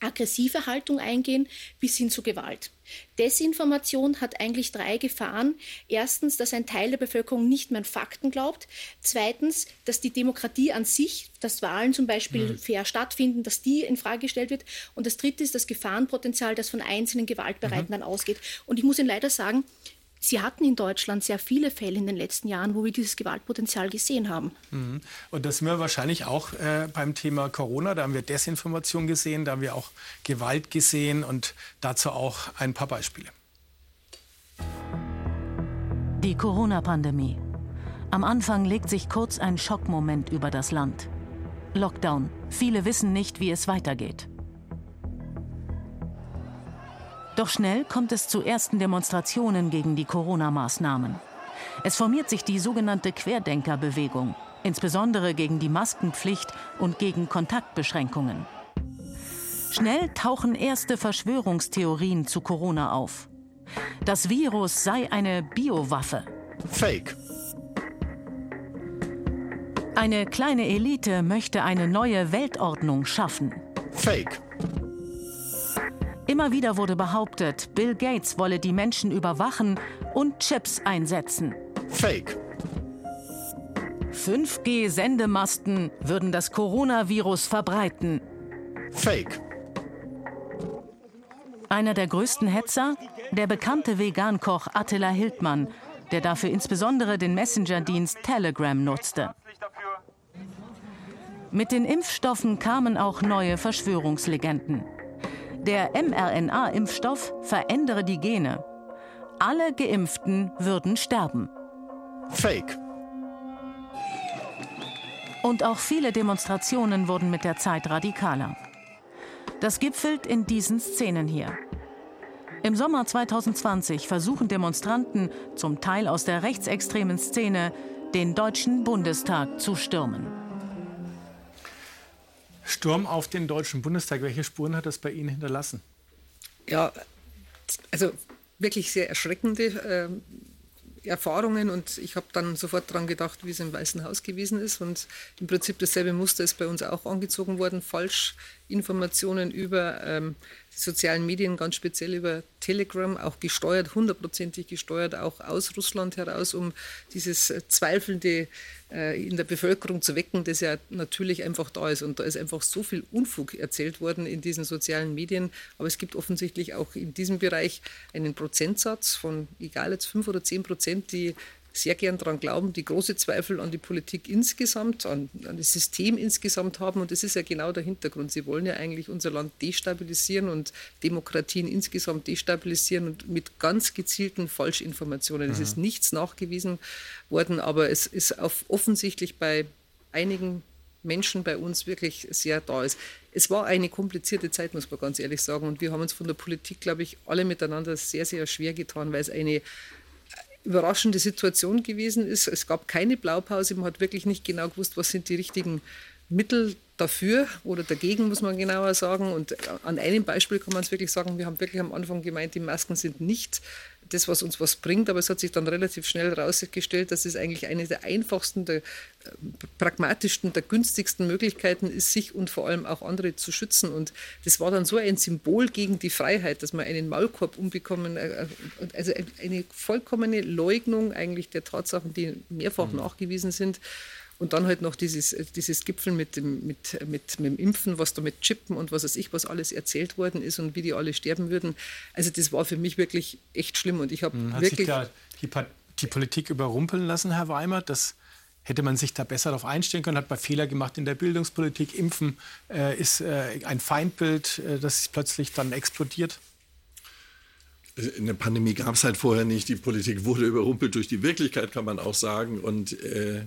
S6: aggressive Haltung eingehen bis hin zu Gewalt. Desinformation hat eigentlich drei Gefahren. Erstens, dass ein Teil der Bevölkerung nicht mehr an Fakten glaubt. Zweitens, dass die Demokratie an sich, dass Wahlen zum Beispiel mhm. fair stattfinden, dass die in Frage gestellt wird. Und das Dritte ist das Gefahrenpotenzial, das von einzelnen Gewaltbereiten mhm. dann ausgeht. Und ich muss Ihnen leider sagen, Sie hatten in Deutschland sehr viele Fälle in den letzten Jahren, wo wir dieses Gewaltpotenzial gesehen haben.
S2: Mhm. Und das sind wir wahrscheinlich auch äh, beim Thema Corona. Da haben wir Desinformation gesehen, da haben wir auch Gewalt gesehen und dazu auch ein paar Beispiele.
S1: Die Corona-Pandemie. Am Anfang legt sich kurz ein Schockmoment über das Land. Lockdown. Viele wissen nicht, wie es weitergeht. Doch schnell kommt es zu ersten Demonstrationen gegen die Corona-Maßnahmen. Es formiert sich die sogenannte Querdenkerbewegung, insbesondere gegen die Maskenpflicht und gegen Kontaktbeschränkungen. Schnell tauchen erste Verschwörungstheorien zu Corona auf. Das Virus sei eine Biowaffe.
S5: Fake.
S1: Eine kleine Elite möchte eine neue Weltordnung schaffen.
S5: Fake.
S1: Immer wieder wurde behauptet, Bill Gates wolle die Menschen überwachen und Chips einsetzen.
S5: Fake.
S1: 5G-Sendemasten würden das Coronavirus verbreiten.
S5: Fake.
S1: Einer der größten Hetzer? Der bekannte Vegankoch Attila Hildmann, der dafür insbesondere den Messenger-Dienst Telegram nutzte. Mit den Impfstoffen kamen auch neue Verschwörungslegenden. Der mRNA-Impfstoff verändere die Gene. Alle Geimpften würden sterben.
S5: Fake.
S1: Und auch viele Demonstrationen wurden mit der Zeit radikaler. Das gipfelt in diesen Szenen hier. Im Sommer 2020 versuchen Demonstranten, zum Teil aus der rechtsextremen Szene, den Deutschen Bundestag zu stürmen.
S2: Sturm auf den Deutschen Bundestag. Welche Spuren hat das bei Ihnen hinterlassen?
S3: Ja, also wirklich sehr erschreckende äh, Erfahrungen und ich habe dann sofort daran gedacht, wie es im Weißen Haus gewesen ist und im Prinzip dasselbe Muster ist bei uns auch angezogen worden. Falschinformationen über ähm, sozialen Medien, ganz speziell über Telegram, auch gesteuert, hundertprozentig gesteuert, auch aus Russland heraus, um dieses äh, zweifelnde äh, in der Bevölkerung zu wecken, das ja natürlich einfach da ist. Und da ist einfach so viel Unfug erzählt worden in diesen sozialen Medien. Aber es gibt offensichtlich auch in diesem Bereich einen Prozentsatz von, egal jetzt fünf oder zehn Prozent, die sehr gern daran glauben, die große Zweifel an die Politik insgesamt, an, an das System insgesamt haben. Und das ist ja genau der Hintergrund. Sie wollen ja eigentlich unser Land destabilisieren und Demokratien insgesamt destabilisieren und mit ganz gezielten Falschinformationen. Es mhm. ist nichts nachgewiesen worden, aber es ist auf, offensichtlich bei einigen Menschen bei uns wirklich sehr da ist. Es war eine komplizierte Zeit, muss man ganz ehrlich sagen. Und wir haben uns von der Politik, glaube ich, alle miteinander sehr, sehr schwer getan, weil es eine überraschende Situation gewesen ist. Es gab keine Blaupause. Man hat wirklich nicht genau gewusst, was sind die richtigen Mittel dafür oder dagegen, muss man genauer sagen. Und an einem Beispiel kann man es wirklich sagen, wir haben wirklich am Anfang gemeint, die Masken sind nicht das, was uns was bringt. Aber es hat sich dann relativ schnell herausgestellt, dass es eigentlich eine der einfachsten, der äh, pragmatischsten, der günstigsten Möglichkeiten ist, sich und vor allem auch andere zu schützen. Und das war dann so ein Symbol gegen die Freiheit, dass man einen Maulkorb umbekommen, äh, also eine vollkommene Leugnung eigentlich der Tatsachen, die mehrfach mhm. nachgewiesen sind. Und dann halt noch dieses, dieses Gipfel mit dem, mit, mit, mit dem Impfen, was da mit Chippen und was weiß ich, was alles erzählt worden ist und wie die alle sterben würden. Also das war für mich wirklich echt schlimm. Und ich habe
S2: hm,
S3: wirklich.
S2: Sich da die, die Politik überrumpeln lassen, Herr Weimar? Das hätte man sich da besser darauf einstellen können, hat man Fehler gemacht in der Bildungspolitik. Impfen äh, ist äh, ein Feindbild, äh, das plötzlich dann explodiert.
S5: Eine Pandemie gab es halt vorher nicht. Die Politik wurde überrumpelt durch die Wirklichkeit, kann man auch sagen. Und äh,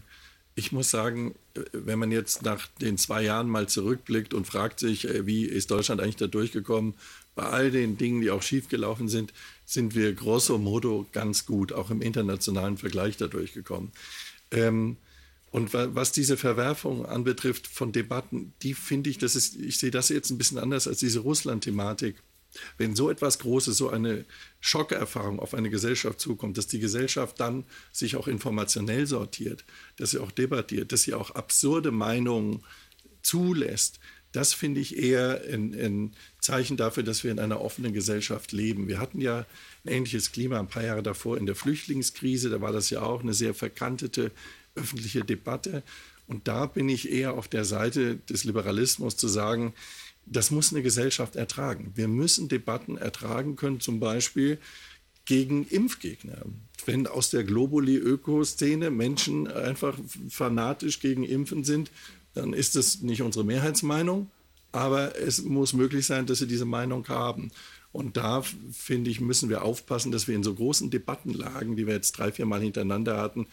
S5: ich muss sagen, wenn man jetzt nach den zwei Jahren mal zurückblickt und fragt sich, äh, wie ist Deutschland eigentlich da durchgekommen, bei all den Dingen, die auch schiefgelaufen sind, sind wir grosso modo ganz gut, auch im internationalen Vergleich da durchgekommen. Ähm, und was diese Verwerfung anbetrifft von Debatten, die finde ich, das ist, ich sehe das jetzt ein bisschen anders als diese Russland-Thematik. Wenn so etwas Großes, so eine Schockerfahrung auf eine Gesellschaft zukommt, dass die Gesellschaft dann sich auch informationell sortiert, dass sie auch debattiert, dass sie auch absurde Meinungen zulässt, das finde ich eher ein, Zeichen dafür, dass wir in einer offenen Gesellschaft leben. Wir hatten ja ein ähnliches Klima ein paar Jahre davor in der Flüchtlingskrise. Da war das ja auch eine sehr verkantete öffentliche Debatte. Und da bin ich eher auf der Seite des Liberalismus zu sagen, das muss eine Gesellschaft ertragen. Wir müssen Debatten ertragen können, zum Beispiel gegen Impfgegner. Wenn aus der Globuli-Ökoszene Menschen einfach fanatisch gegen Impfen sind, dann ist das nicht unsere Mehrheitsmeinung, aber es muss möglich sein, dass sie diese Meinung haben. Und da, finde ich, müssen wir aufpassen, dass wir in so großen Debattenlagen, die wir jetzt drei, vier Mal hintereinander hatten,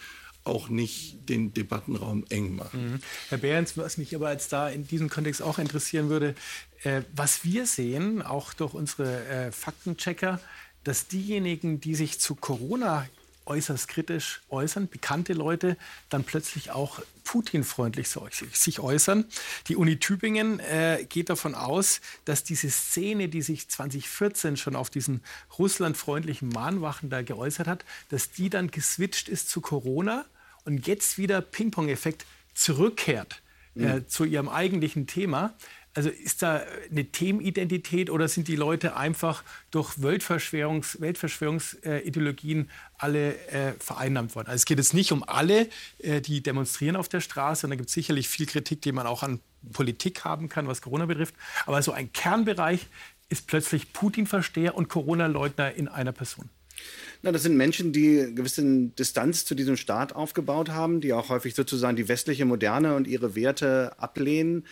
S5: auch nicht den Debattenraum eng machen.
S2: Mhm. Herr Behrens, was mich aber jetzt da in diesem Kontext auch interessieren würde, äh, was wir sehen, auch durch unsere äh, Faktenchecker, dass diejenigen, die sich zu Corona äußerst kritisch äußern, bekannte Leute dann plötzlich auch Putin-freundlich sich äußern. Die Uni Tübingen äh, geht davon aus, dass diese Szene, die sich 2014 schon auf diesen russlandfreundlichen Mahnwachen da geäußert hat, dass die dann geswitcht ist zu Corona und jetzt wieder Ping-Pong-Effekt zurückkehrt äh, mhm. zu ihrem eigentlichen Thema. Also ist da eine Themenidentität oder sind die Leute einfach durch Weltverschwörungs Weltverschwörungsideologien alle äh, vereinnahmt worden? Also es geht jetzt nicht um alle, äh, die demonstrieren auf der Straße. Und da gibt es sicherlich viel Kritik, die man auch an Politik haben kann, was Corona betrifft. Aber so ein Kernbereich ist plötzlich Putin-Versteher und Corona-Leugner in einer Person.
S4: Na, das sind Menschen, die gewisse Distanz zu diesem Staat aufgebaut haben, die auch häufig sozusagen die westliche Moderne und ihre Werte ablehnen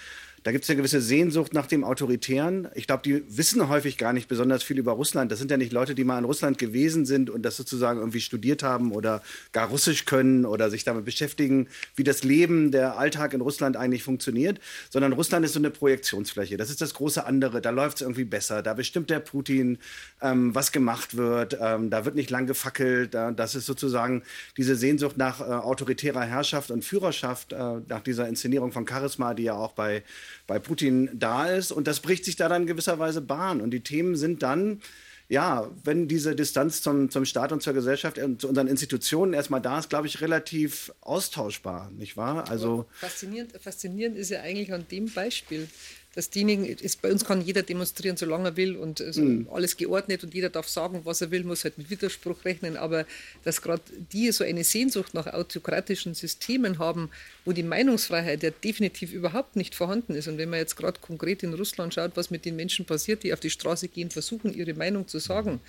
S4: da gibt es eine gewisse Sehnsucht nach dem Autoritären. Ich glaube, die wissen häufig gar nicht besonders viel über Russland. Das sind ja nicht Leute, die mal in Russland gewesen sind und das sozusagen irgendwie studiert haben oder gar Russisch können oder sich damit beschäftigen, wie das Leben, der Alltag in Russland eigentlich funktioniert, sondern Russland ist so eine Projektionsfläche. Das ist das große andere. Da läuft es irgendwie besser. Da bestimmt der Putin, ähm, was gemacht wird. Ähm, da wird nicht lang gefackelt. Da, das ist sozusagen diese Sehnsucht nach äh, autoritärer Herrschaft und Führerschaft, äh, nach dieser Inszenierung von Charisma, die ja auch bei bei Putin da ist. Und das bricht sich da dann gewisserweise Bahn. Und die Themen sind dann, ja, wenn diese Distanz zum, zum Staat und zur Gesellschaft und zu unseren Institutionen erstmal da ist, glaube ich, relativ austauschbar, nicht wahr?
S3: Also faszinierend, faszinierend ist ja eigentlich an dem Beispiel, dass diejenigen, ist, bei uns kann jeder demonstrieren, solange er will und also mhm. alles geordnet und jeder darf sagen, was er will, muss halt mit Widerspruch rechnen, aber dass gerade die so eine Sehnsucht nach autokratischen Systemen haben, wo die Meinungsfreiheit ja definitiv überhaupt nicht vorhanden ist und wenn man jetzt gerade konkret in Russland schaut, was mit den Menschen passiert, die auf die Straße gehen, versuchen ihre Meinung zu sagen,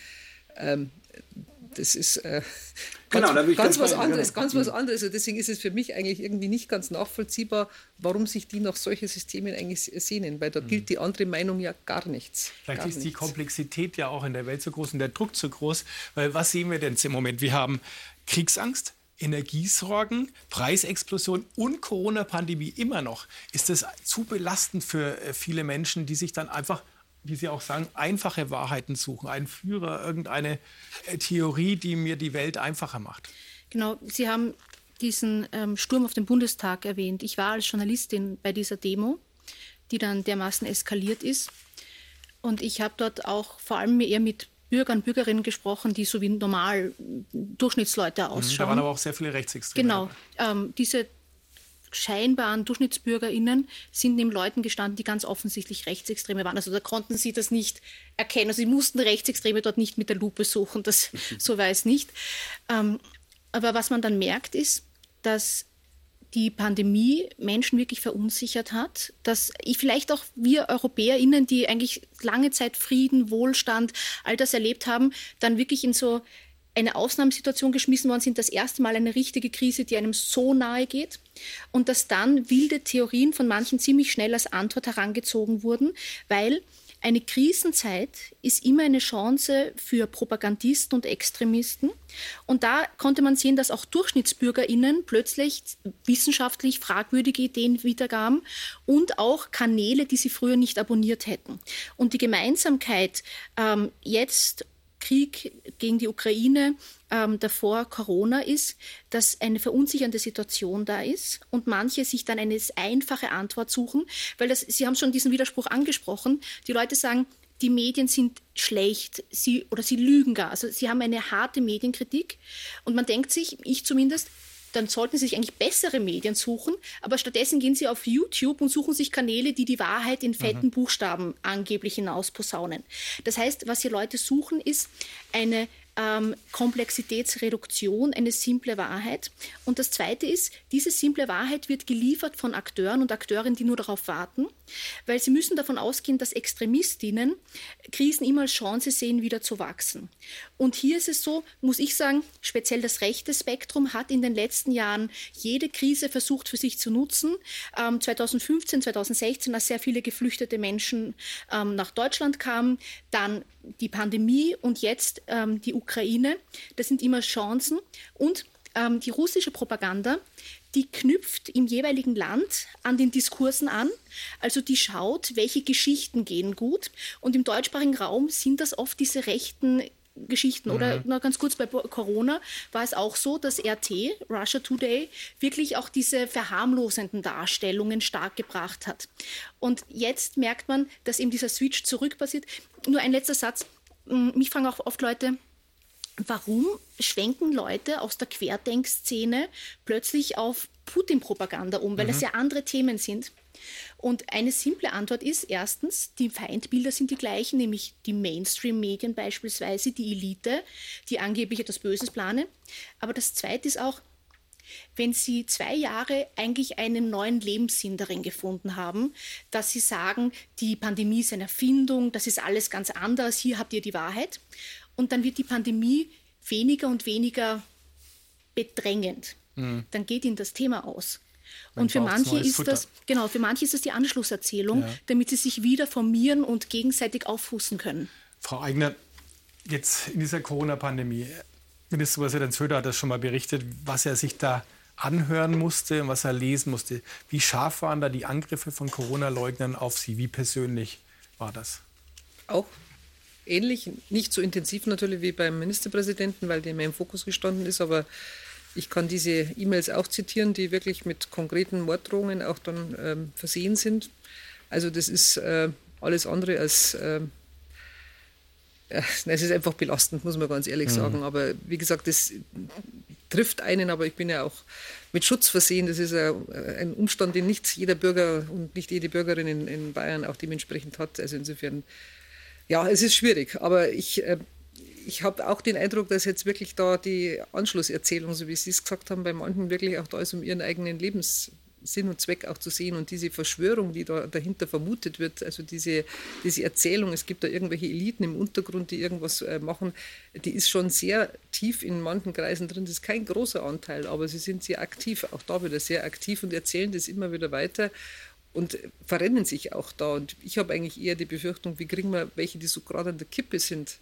S3: ähm, das ist äh, ganz, genau, ganz was anderes, genau. ganz was anderes. Und deswegen ist es für mich eigentlich irgendwie nicht ganz nachvollziehbar, warum sich die nach solchen Systemen eigentlich sehnen, weil da mhm. gilt die andere Meinung ja gar nichts.
S2: Vielleicht
S3: gar
S2: ist nichts. die Komplexität ja auch in der Welt so groß und der Druck so groß, weil was sehen wir denn im Moment? Wir haben Kriegsangst, Energiesorgen, Preisexplosion und Corona-Pandemie immer noch. Ist das zu belastend für äh, viele Menschen, die sich dann einfach wie Sie auch sagen, einfache Wahrheiten suchen, einen Führer, irgendeine äh, Theorie, die mir die Welt einfacher macht.
S6: Genau, Sie haben diesen ähm, Sturm auf den Bundestag erwähnt. Ich war als Journalistin bei dieser Demo, die dann dermaßen eskaliert ist. Und ich habe dort auch vor allem eher mit Bürgern, Bürgerinnen gesprochen, die so wie normal Durchschnittsleute ausschauen. Mhm, da
S2: waren aber auch sehr viele Rechtsextreme.
S6: Genau. Ähm, diese scheinbaren DurchschnittsbürgerInnen sind neben Leuten gestanden, die ganz offensichtlich Rechtsextreme waren. Also da konnten sie das nicht erkennen. Also sie mussten Rechtsextreme dort nicht mit der Lupe suchen, das, so war es nicht. Ähm, aber was man dann merkt, ist, dass die Pandemie Menschen wirklich verunsichert hat, dass vielleicht auch wir EuropäerInnen, die eigentlich lange Zeit Frieden, Wohlstand, all das erlebt haben, dann wirklich in so eine Ausnahmesituation geschmissen worden sind, das erste Mal eine richtige Krise, die einem so nahe geht und dass dann wilde Theorien von manchen ziemlich schnell als Antwort herangezogen wurden, weil eine Krisenzeit ist immer eine Chance für Propagandisten und Extremisten. Und da konnte man sehen, dass auch DurchschnittsbürgerInnen plötzlich wissenschaftlich fragwürdige Ideen wiedergaben und auch Kanäle, die sie früher nicht abonniert hätten. Und die Gemeinsamkeit ähm, jetzt Krieg gegen die Ukraine ähm, davor Corona ist, dass eine verunsichernde Situation da ist und manche sich dann eine einfache Antwort suchen, weil das, Sie haben schon diesen Widerspruch angesprochen. Die Leute sagen, die Medien sind schlecht sie, oder sie lügen gar. Also sie haben eine harte Medienkritik und man denkt sich, ich zumindest, dann sollten sie sich eigentlich bessere Medien suchen, aber stattdessen gehen sie auf YouTube und suchen sich Kanäle, die die Wahrheit in fetten mhm. Buchstaben angeblich hinausposaunen. Das heißt, was hier Leute suchen, ist eine ähm, Komplexitätsreduktion, eine simple Wahrheit. Und das Zweite ist, diese simple Wahrheit wird geliefert von Akteuren und Akteurinnen, die nur darauf warten, weil sie müssen davon ausgehen, dass Extremistinnen Krisen immer als Chance sehen, wieder zu wachsen. Und hier ist es so, muss ich sagen, speziell das rechte Spektrum hat in den letzten Jahren jede Krise versucht für sich zu nutzen. Ähm, 2015, 2016, als sehr viele geflüchtete Menschen ähm, nach Deutschland kamen, dann die Pandemie und jetzt ähm, die Ukraine. Das sind immer Chancen. Und ähm, die russische Propaganda, die knüpft im jeweiligen Land an den Diskursen an. Also die schaut, welche Geschichten gehen gut. Und im deutschsprachigen Raum sind das oft diese rechten Geschichten. Oder mhm. ganz kurz bei Corona war es auch so, dass RT, Russia Today, wirklich auch diese verharmlosenden Darstellungen stark gebracht hat. Und jetzt merkt man, dass eben dieser Switch zurück passiert. Nur ein letzter Satz. Mich fragen auch oft Leute, warum schwenken Leute aus der Querdenkszene plötzlich auf Putin-Propaganda um, weil mhm. das ja andere Themen sind. Und eine simple Antwort ist erstens, die Feindbilder sind die gleichen, nämlich die Mainstream-Medien beispielsweise, die Elite, die angeblich etwas Böses plane. Aber das Zweite ist auch, wenn Sie zwei Jahre eigentlich einen neuen Lebenssinn darin gefunden haben, dass Sie sagen, die Pandemie ist eine Erfindung, das ist alles ganz anders, hier habt ihr die Wahrheit. Und dann wird die Pandemie weniger und weniger bedrängend. Mhm. Dann geht Ihnen das Thema aus. Und für manche ist Futter. das, genau, für manche ist das die Anschlusserzählung, ja. damit sie sich wieder formieren und gegenseitig auffußen können.
S2: Frau Eigner, jetzt in dieser Corona-Pandemie, Ministerpräsident Söder hat das schon mal berichtet, was er sich da anhören musste und was er lesen musste. Wie scharf waren da die Angriffe von Corona-Leugnern auf Sie? Wie persönlich war das?
S3: Auch ähnlich, nicht so intensiv natürlich wie beim Ministerpräsidenten, weil der mehr im Fokus gestanden ist, aber ich kann diese E-Mails auch zitieren, die wirklich mit konkreten Morddrohungen auch dann ähm, versehen sind. Also das ist äh, alles andere als äh, es ist einfach belastend, muss man ganz ehrlich mhm. sagen. Aber wie gesagt, das trifft einen, aber ich bin ja auch mit Schutz versehen. Das ist ein Umstand, den nicht jeder Bürger und nicht jede Bürgerin in, in Bayern auch dementsprechend hat. Also insofern, ja, es ist schwierig. Aber ich äh, ich habe auch den Eindruck, dass jetzt wirklich da die Anschlusserzählung, so wie Sie es gesagt haben, bei manchen wirklich auch da ist, um ihren eigenen Lebensweg Sinn und Zweck auch zu sehen. Und diese Verschwörung, die da dahinter vermutet wird, also diese, diese Erzählung, es gibt da irgendwelche Eliten im Untergrund, die irgendwas äh, machen, die ist schon sehr tief in manchen Kreisen drin. Das ist kein großer Anteil, aber sie sind sehr aktiv, auch da wieder sehr aktiv und erzählen das immer wieder weiter und verrennen sich auch da. Und ich habe eigentlich eher die Befürchtung, wie kriegen wir welche, die so gerade an der Kippe sind,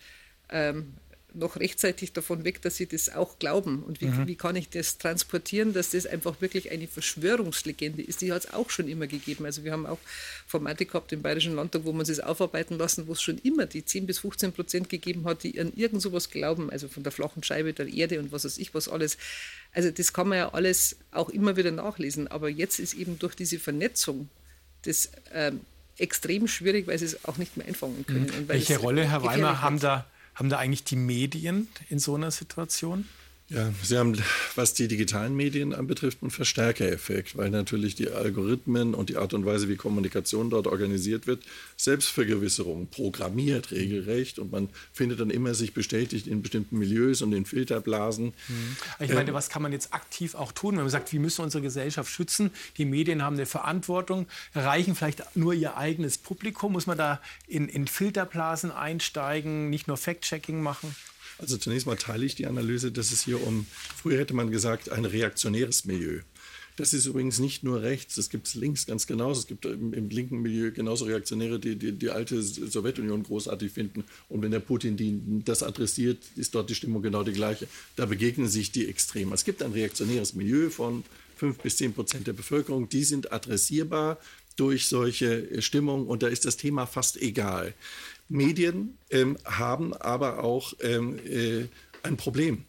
S3: ähm, noch rechtzeitig davon weg, dass sie das auch glauben. Und wie, mhm. wie kann ich das transportieren, dass das einfach wirklich eine Verschwörungslegende ist? Die hat es auch schon immer gegeben. Also wir haben auch Formate gehabt im Bayerischen Landtag, wo man es aufarbeiten lassen, wo es schon immer die 10 bis 15 Prozent gegeben hat, die an irgend sowas glauben, also von der flachen Scheibe der Erde und was weiß ich was alles. Also das kann man ja alles auch immer wieder nachlesen. Aber jetzt ist eben durch diese Vernetzung das ähm, extrem schwierig, weil sie es auch nicht mehr einfangen können.
S2: Mhm. Welche Rolle, Herr Weimer, haben da, haben da eigentlich die Medien in so einer Situation?
S5: Ja, Sie haben, was die digitalen Medien anbetrifft, einen Verstärkereffekt, weil natürlich die Algorithmen und die Art und Weise, wie Kommunikation dort organisiert wird, Selbstvergewisserung programmiert regelrecht und man findet dann immer sich bestätigt in bestimmten Milieus und in Filterblasen.
S2: Mhm. Ich meine, ähm, was kann man jetzt aktiv auch tun, wenn man sagt, wir müssen unsere Gesellschaft schützen, die Medien haben eine Verantwortung, erreichen vielleicht nur ihr eigenes Publikum, muss man da in, in Filterblasen einsteigen, nicht nur Fact-Checking machen?
S5: Also zunächst mal teile ich die Analyse, dass es hier um, früher hätte man gesagt, ein reaktionäres Milieu. Das ist übrigens nicht nur rechts, das gibt es links ganz genauso. Es gibt im, im, linken Milieu genauso Reaktionäre, die, die die alte Sowjetunion großartig finden. Und wenn der Putin die, das adressiert, ist dort die Stimmung genau die gleiche. Da begegnen sich die Extremen. Es gibt ein reaktionäres Milieu von fünf bis zehn Prozent der Bevölkerung. Die sind adressierbar durch solche Stimmung und da ist das Thema fast egal. Medien ähm, haben aber auch ähm, äh, ein Problem.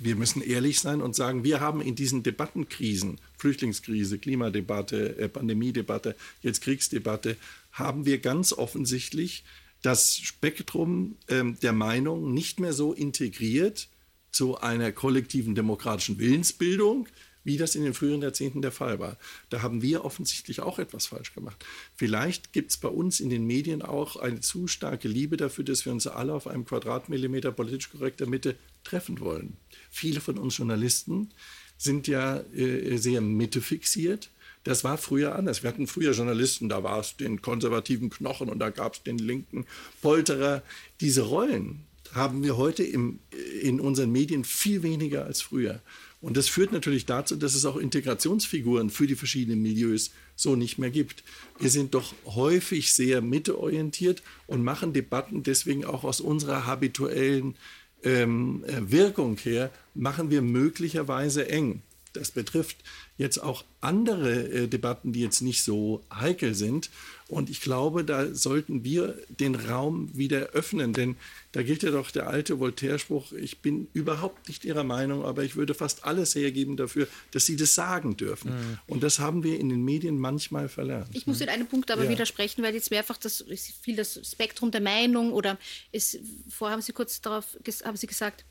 S5: Wir müssen ehrlich sein und sagen, wir haben in diesen Debattenkrisen, Flüchtlingskrise, Klimadebatte, äh, Pandemiedebatte, jetzt Kriegsdebatte, haben wir ganz offensichtlich das Spektrum ähm, der Meinung nicht mehr so integriert zu einer kollektiven demokratischen Willensbildung, wie das in den früheren Jahrzehnten der Fall war. Da haben wir offensichtlich auch etwas falsch gemacht. Vielleicht gibt es bei uns in den Medien auch eine zu starke Liebe dafür, dass wir uns alle auf einem Quadratmillimeter politisch korrekter Mitte treffen wollen. Viele von uns Journalisten sind ja äh, sehr mittefixiert. Das war früher anders. Wir hatten früher Journalisten, da war es den konservativen Knochen und da gab es den linken Polterer. Diese Rollen haben wir heute im, in unseren Medien viel weniger als früher. Und das führt natürlich dazu, dass es auch Integrationsfiguren für die verschiedenen Milieus so nicht mehr gibt. Wir sind doch häufig sehr mitteorientiert und machen Debatten deswegen auch aus unserer habituellen ähm, äh, Wirkung her, machen wir möglicherweise eng. Das betrifft jetzt auch andere äh, Debatten, die jetzt nicht so heikel sind. Und ich glaube, da sollten wir den Raum wieder öffnen, denn da gilt ja doch der alte Voltaire-Spruch, ich bin überhaupt nicht Ihrer Meinung, aber ich würde fast alles hergeben dafür, dass Sie das sagen dürfen. Mhm. Und das haben wir in den Medien manchmal verlernt.
S6: Ich muss in einem Punkt aber ja. widersprechen, weil jetzt mehrfach das, viel das Spektrum der Meinung oder es, vorher haben Sie kurz darauf haben Sie gesagt,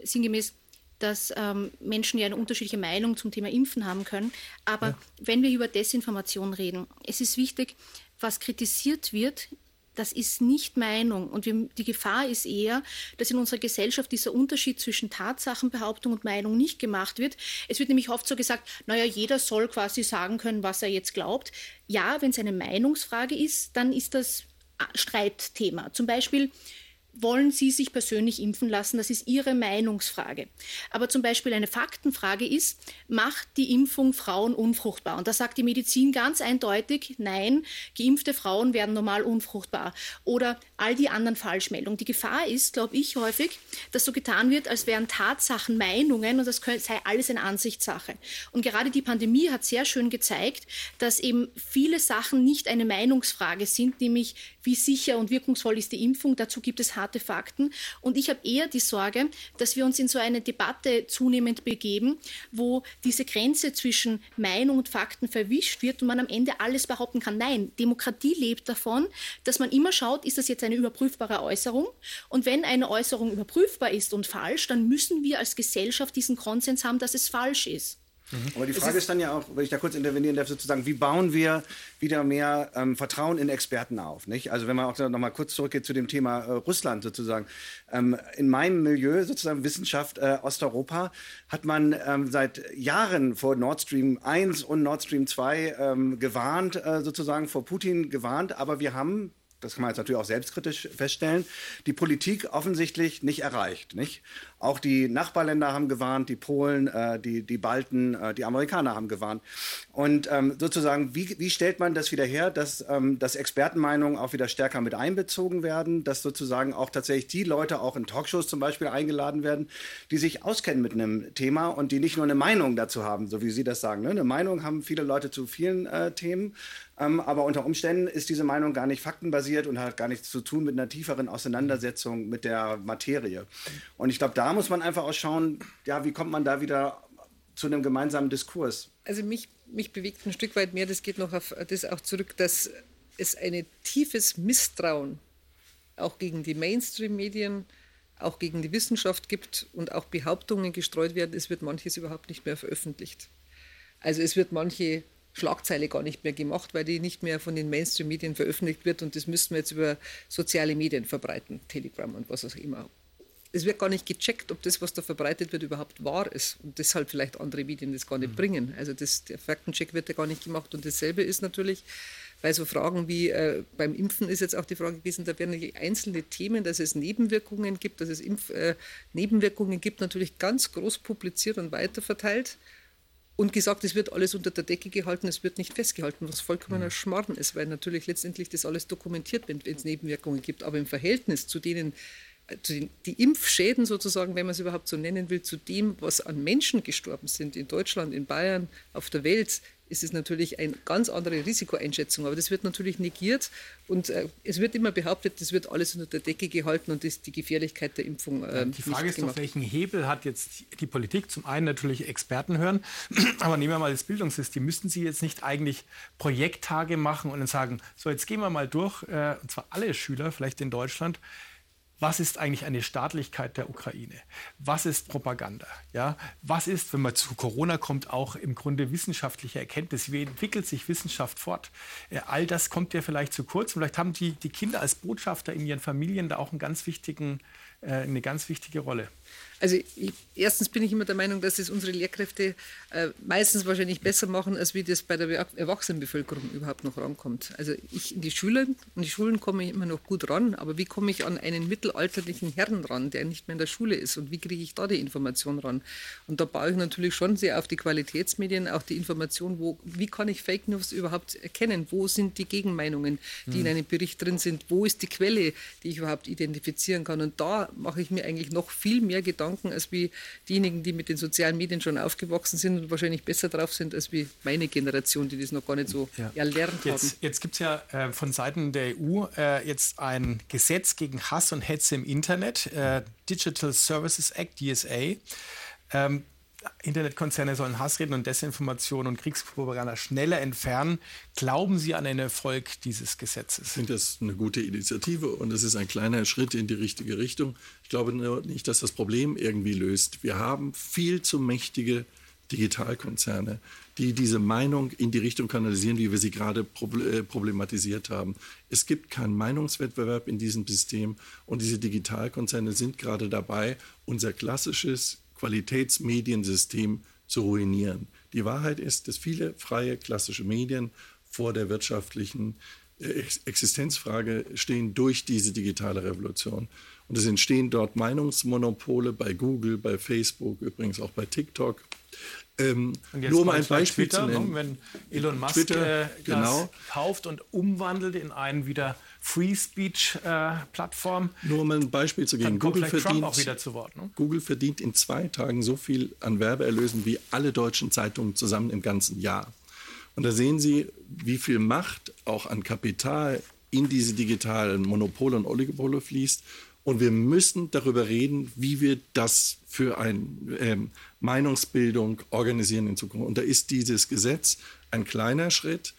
S6: sinngemäß, dass ähm, Menschen ja eine unterschiedliche Meinung zum Thema Impfen haben können. Aber ja. wenn wir über Desinformation reden, es ist wichtig, was kritisiert wird, das ist nicht Meinung. Und wir, die Gefahr ist eher, dass in unserer Gesellschaft dieser Unterschied zwischen Tatsachenbehauptung und Meinung nicht gemacht wird. Es wird nämlich oft so gesagt, naja, jeder soll quasi sagen können, was er jetzt glaubt. Ja, wenn es eine Meinungsfrage ist, dann ist das Streitthema. Zum Beispiel, wollen Sie sich persönlich impfen lassen? Das ist Ihre Meinungsfrage. Aber zum Beispiel eine Faktenfrage ist, macht die Impfung Frauen unfruchtbar? Und da sagt die Medizin ganz eindeutig, nein, geimpfte Frauen werden normal unfruchtbar. Oder all die anderen Falschmeldungen. Die Gefahr ist, glaube ich, häufig, dass so getan wird, als wären Tatsachen Meinungen und das sei alles eine Ansichtssache. Und gerade die Pandemie hat sehr schön gezeigt, dass eben viele Sachen nicht eine Meinungsfrage sind, nämlich wie sicher und wirkungsvoll ist die Impfung. Dazu gibt es harte Fakten. Und ich habe eher die Sorge, dass wir uns in so eine Debatte zunehmend begeben, wo diese Grenze zwischen Meinung und Fakten verwischt wird und man am Ende alles behaupten kann. Nein, Demokratie lebt davon, dass man immer schaut, ist das jetzt eine überprüfbare Äußerung? Und wenn eine Äußerung überprüfbar ist und falsch, dann müssen wir als Gesellschaft diesen Konsens haben, dass es falsch ist.
S4: Mhm. Aber die Frage ist dann ja auch, wenn ich da kurz intervenieren darf, sozusagen, wie bauen wir wieder mehr ähm, Vertrauen in Experten auf? Nicht? Also wenn man auch noch mal kurz zurückgeht zu dem Thema äh, Russland sozusagen. Ähm, in meinem Milieu, sozusagen Wissenschaft äh, Osteuropa, hat man ähm, seit Jahren vor Nord Stream 1 und Nord Stream 2 ähm, gewarnt, äh, sozusagen vor Putin gewarnt. Aber wir haben das kann man jetzt natürlich auch selbstkritisch feststellen, die Politik offensichtlich nicht erreicht. Nicht? Auch die Nachbarländer haben gewarnt, die Polen, äh, die, die Balten, äh, die Amerikaner haben gewarnt. Und ähm, sozusagen, wie, wie stellt man das wieder her, dass, ähm, dass Expertenmeinungen auch wieder stärker mit einbezogen werden, dass sozusagen auch tatsächlich die Leute auch in Talkshows zum Beispiel eingeladen werden, die sich auskennen mit einem Thema und die nicht nur eine Meinung dazu haben, so wie Sie das sagen. Ne? Eine Meinung haben viele Leute zu vielen äh, Themen, ähm, aber unter Umständen ist diese Meinung gar nicht faktenbasiert und hat gar nichts zu tun mit einer tieferen Auseinandersetzung mit der Materie. Und ich glaube, da muss man einfach auch schauen, ja, wie kommt man da wieder zu einem gemeinsamen Diskurs?
S3: Also mich, mich bewegt ein Stück weit mehr, das geht noch auf das auch zurück, dass es ein tiefes Misstrauen auch gegen die Mainstream-Medien, auch gegen die Wissenschaft gibt und auch Behauptungen gestreut werden, es wird manches überhaupt nicht mehr veröffentlicht. Also es wird manche Schlagzeile gar nicht mehr gemacht, weil die nicht mehr von den Mainstream-Medien veröffentlicht wird und das müssten wir jetzt über soziale Medien verbreiten, Telegram und was auch immer es wird gar nicht gecheckt, ob das, was da verbreitet wird, überhaupt wahr ist. Und deshalb vielleicht andere Medien das gar nicht mhm. bringen. Also das, der Faktencheck wird ja gar nicht gemacht. Und dasselbe ist natürlich bei so Fragen wie äh, beim Impfen ist jetzt auch die Frage gewesen, da werden einzelne Themen, dass es Nebenwirkungen gibt, dass es Impf, äh, Nebenwirkungen gibt, natürlich ganz groß publiziert und weiterverteilt und gesagt, es wird alles unter der Decke gehalten, es wird nicht festgehalten, was vollkommener mhm. Schmarrn ist, weil natürlich letztendlich das alles dokumentiert wird, wenn es Nebenwirkungen gibt. Aber im Verhältnis zu denen, die Impfschäden sozusagen, wenn man es überhaupt so nennen will, zu dem, was an Menschen gestorben sind in Deutschland, in Bayern, auf der Welt, ist es natürlich eine ganz andere Risikoeinschätzung. Aber das wird natürlich negiert und äh, es wird immer behauptet, das wird alles unter der Decke gehalten und ist die Gefährlichkeit der Impfung. Äh,
S2: die Frage ist doch, welchen Hebel hat jetzt die Politik? Zum einen natürlich Experten hören, aber nehmen wir mal das Bildungssystem. Müssten Sie jetzt nicht eigentlich Projekttage machen und dann sagen, so jetzt gehen wir mal durch, äh, und zwar alle Schüler, vielleicht in Deutschland, was ist eigentlich eine Staatlichkeit der Ukraine? Was ist Propaganda? Ja, was ist, wenn man zu Corona kommt, auch im Grunde wissenschaftliche Erkenntnis? Wie entwickelt sich Wissenschaft fort? Äh, all das kommt ja vielleicht zu kurz. Vielleicht haben die, die Kinder als Botschafter in ihren Familien da auch einen ganz wichtigen, äh, eine ganz wichtige Rolle.
S3: Also ich, erstens bin ich immer der Meinung, dass es unsere Lehrkräfte äh, meistens wahrscheinlich besser machen, als wie das bei der Erwachsenenbevölkerung überhaupt noch rankommt. Also ich in die Schulen, in die Schulen komme ich immer noch gut ran, aber wie komme ich an einen mittelalterlichen Herrn ran, der nicht mehr in der Schule ist und wie kriege ich da die Information ran? Und da baue ich natürlich schon sehr auf die Qualitätsmedien, auch die Information, wo, wie kann ich Fake News überhaupt erkennen? Wo sind die Gegenmeinungen, die hm. in einem Bericht drin sind? Wo ist die Quelle, die ich überhaupt identifizieren kann? Und da mache ich mir eigentlich noch viel mehr Gedanken als wie diejenigen, die mit den sozialen Medien schon aufgewachsen sind und wahrscheinlich besser drauf sind als wie meine Generation, die das noch gar nicht so ja. erlernt
S2: jetzt, haben. Jetzt gibt es ja äh, von Seiten der EU äh, jetzt ein Gesetz gegen Hass und Hetze im Internet, äh, Digital Services Act, DSA. Ähm, Internetkonzerne sollen Hassreden und Desinformation und Kriegspropaganda schneller entfernen. Glauben Sie an den Erfolg dieses Gesetzes?
S5: Ich finde das eine gute Initiative und es ist ein kleiner Schritt in die richtige Richtung. Ich glaube nur nicht, dass das Problem irgendwie löst. Wir haben viel zu mächtige Digitalkonzerne, die diese Meinung in die Richtung kanalisieren, wie wir sie gerade äh, problematisiert haben. Es gibt keinen Meinungswettbewerb in diesem System und diese Digitalkonzerne sind gerade dabei, unser klassisches Qualitätsmediensystem zu ruinieren. Die Wahrheit ist, dass viele freie klassische Medien vor der wirtschaftlichen äh, Existenzfrage stehen durch diese digitale Revolution. Und es entstehen dort Meinungsmonopole bei Google, bei Facebook, übrigens auch bei TikTok.
S2: Ähm, nur um ein Beispiel Twitter, zu nennen. Ne? Wenn Elon Musk Twitter, äh, genau. kauft und umwandelt in einen wieder Free Speech äh, Plattform.
S5: Nur um ein Beispiel zu geben. Google verdient, Wort, ne? Google verdient in zwei Tagen so viel an Werbeerlösen wie alle deutschen Zeitungen zusammen im ganzen Jahr. Und da sehen Sie, wie viel Macht auch an Kapital in diese digitalen Monopole und Oligopole fließt. Und wir müssen darüber reden, wie wir das für eine ähm, Meinungsbildung organisieren in Zukunft. Und da ist dieses Gesetz ein kleiner Schritt.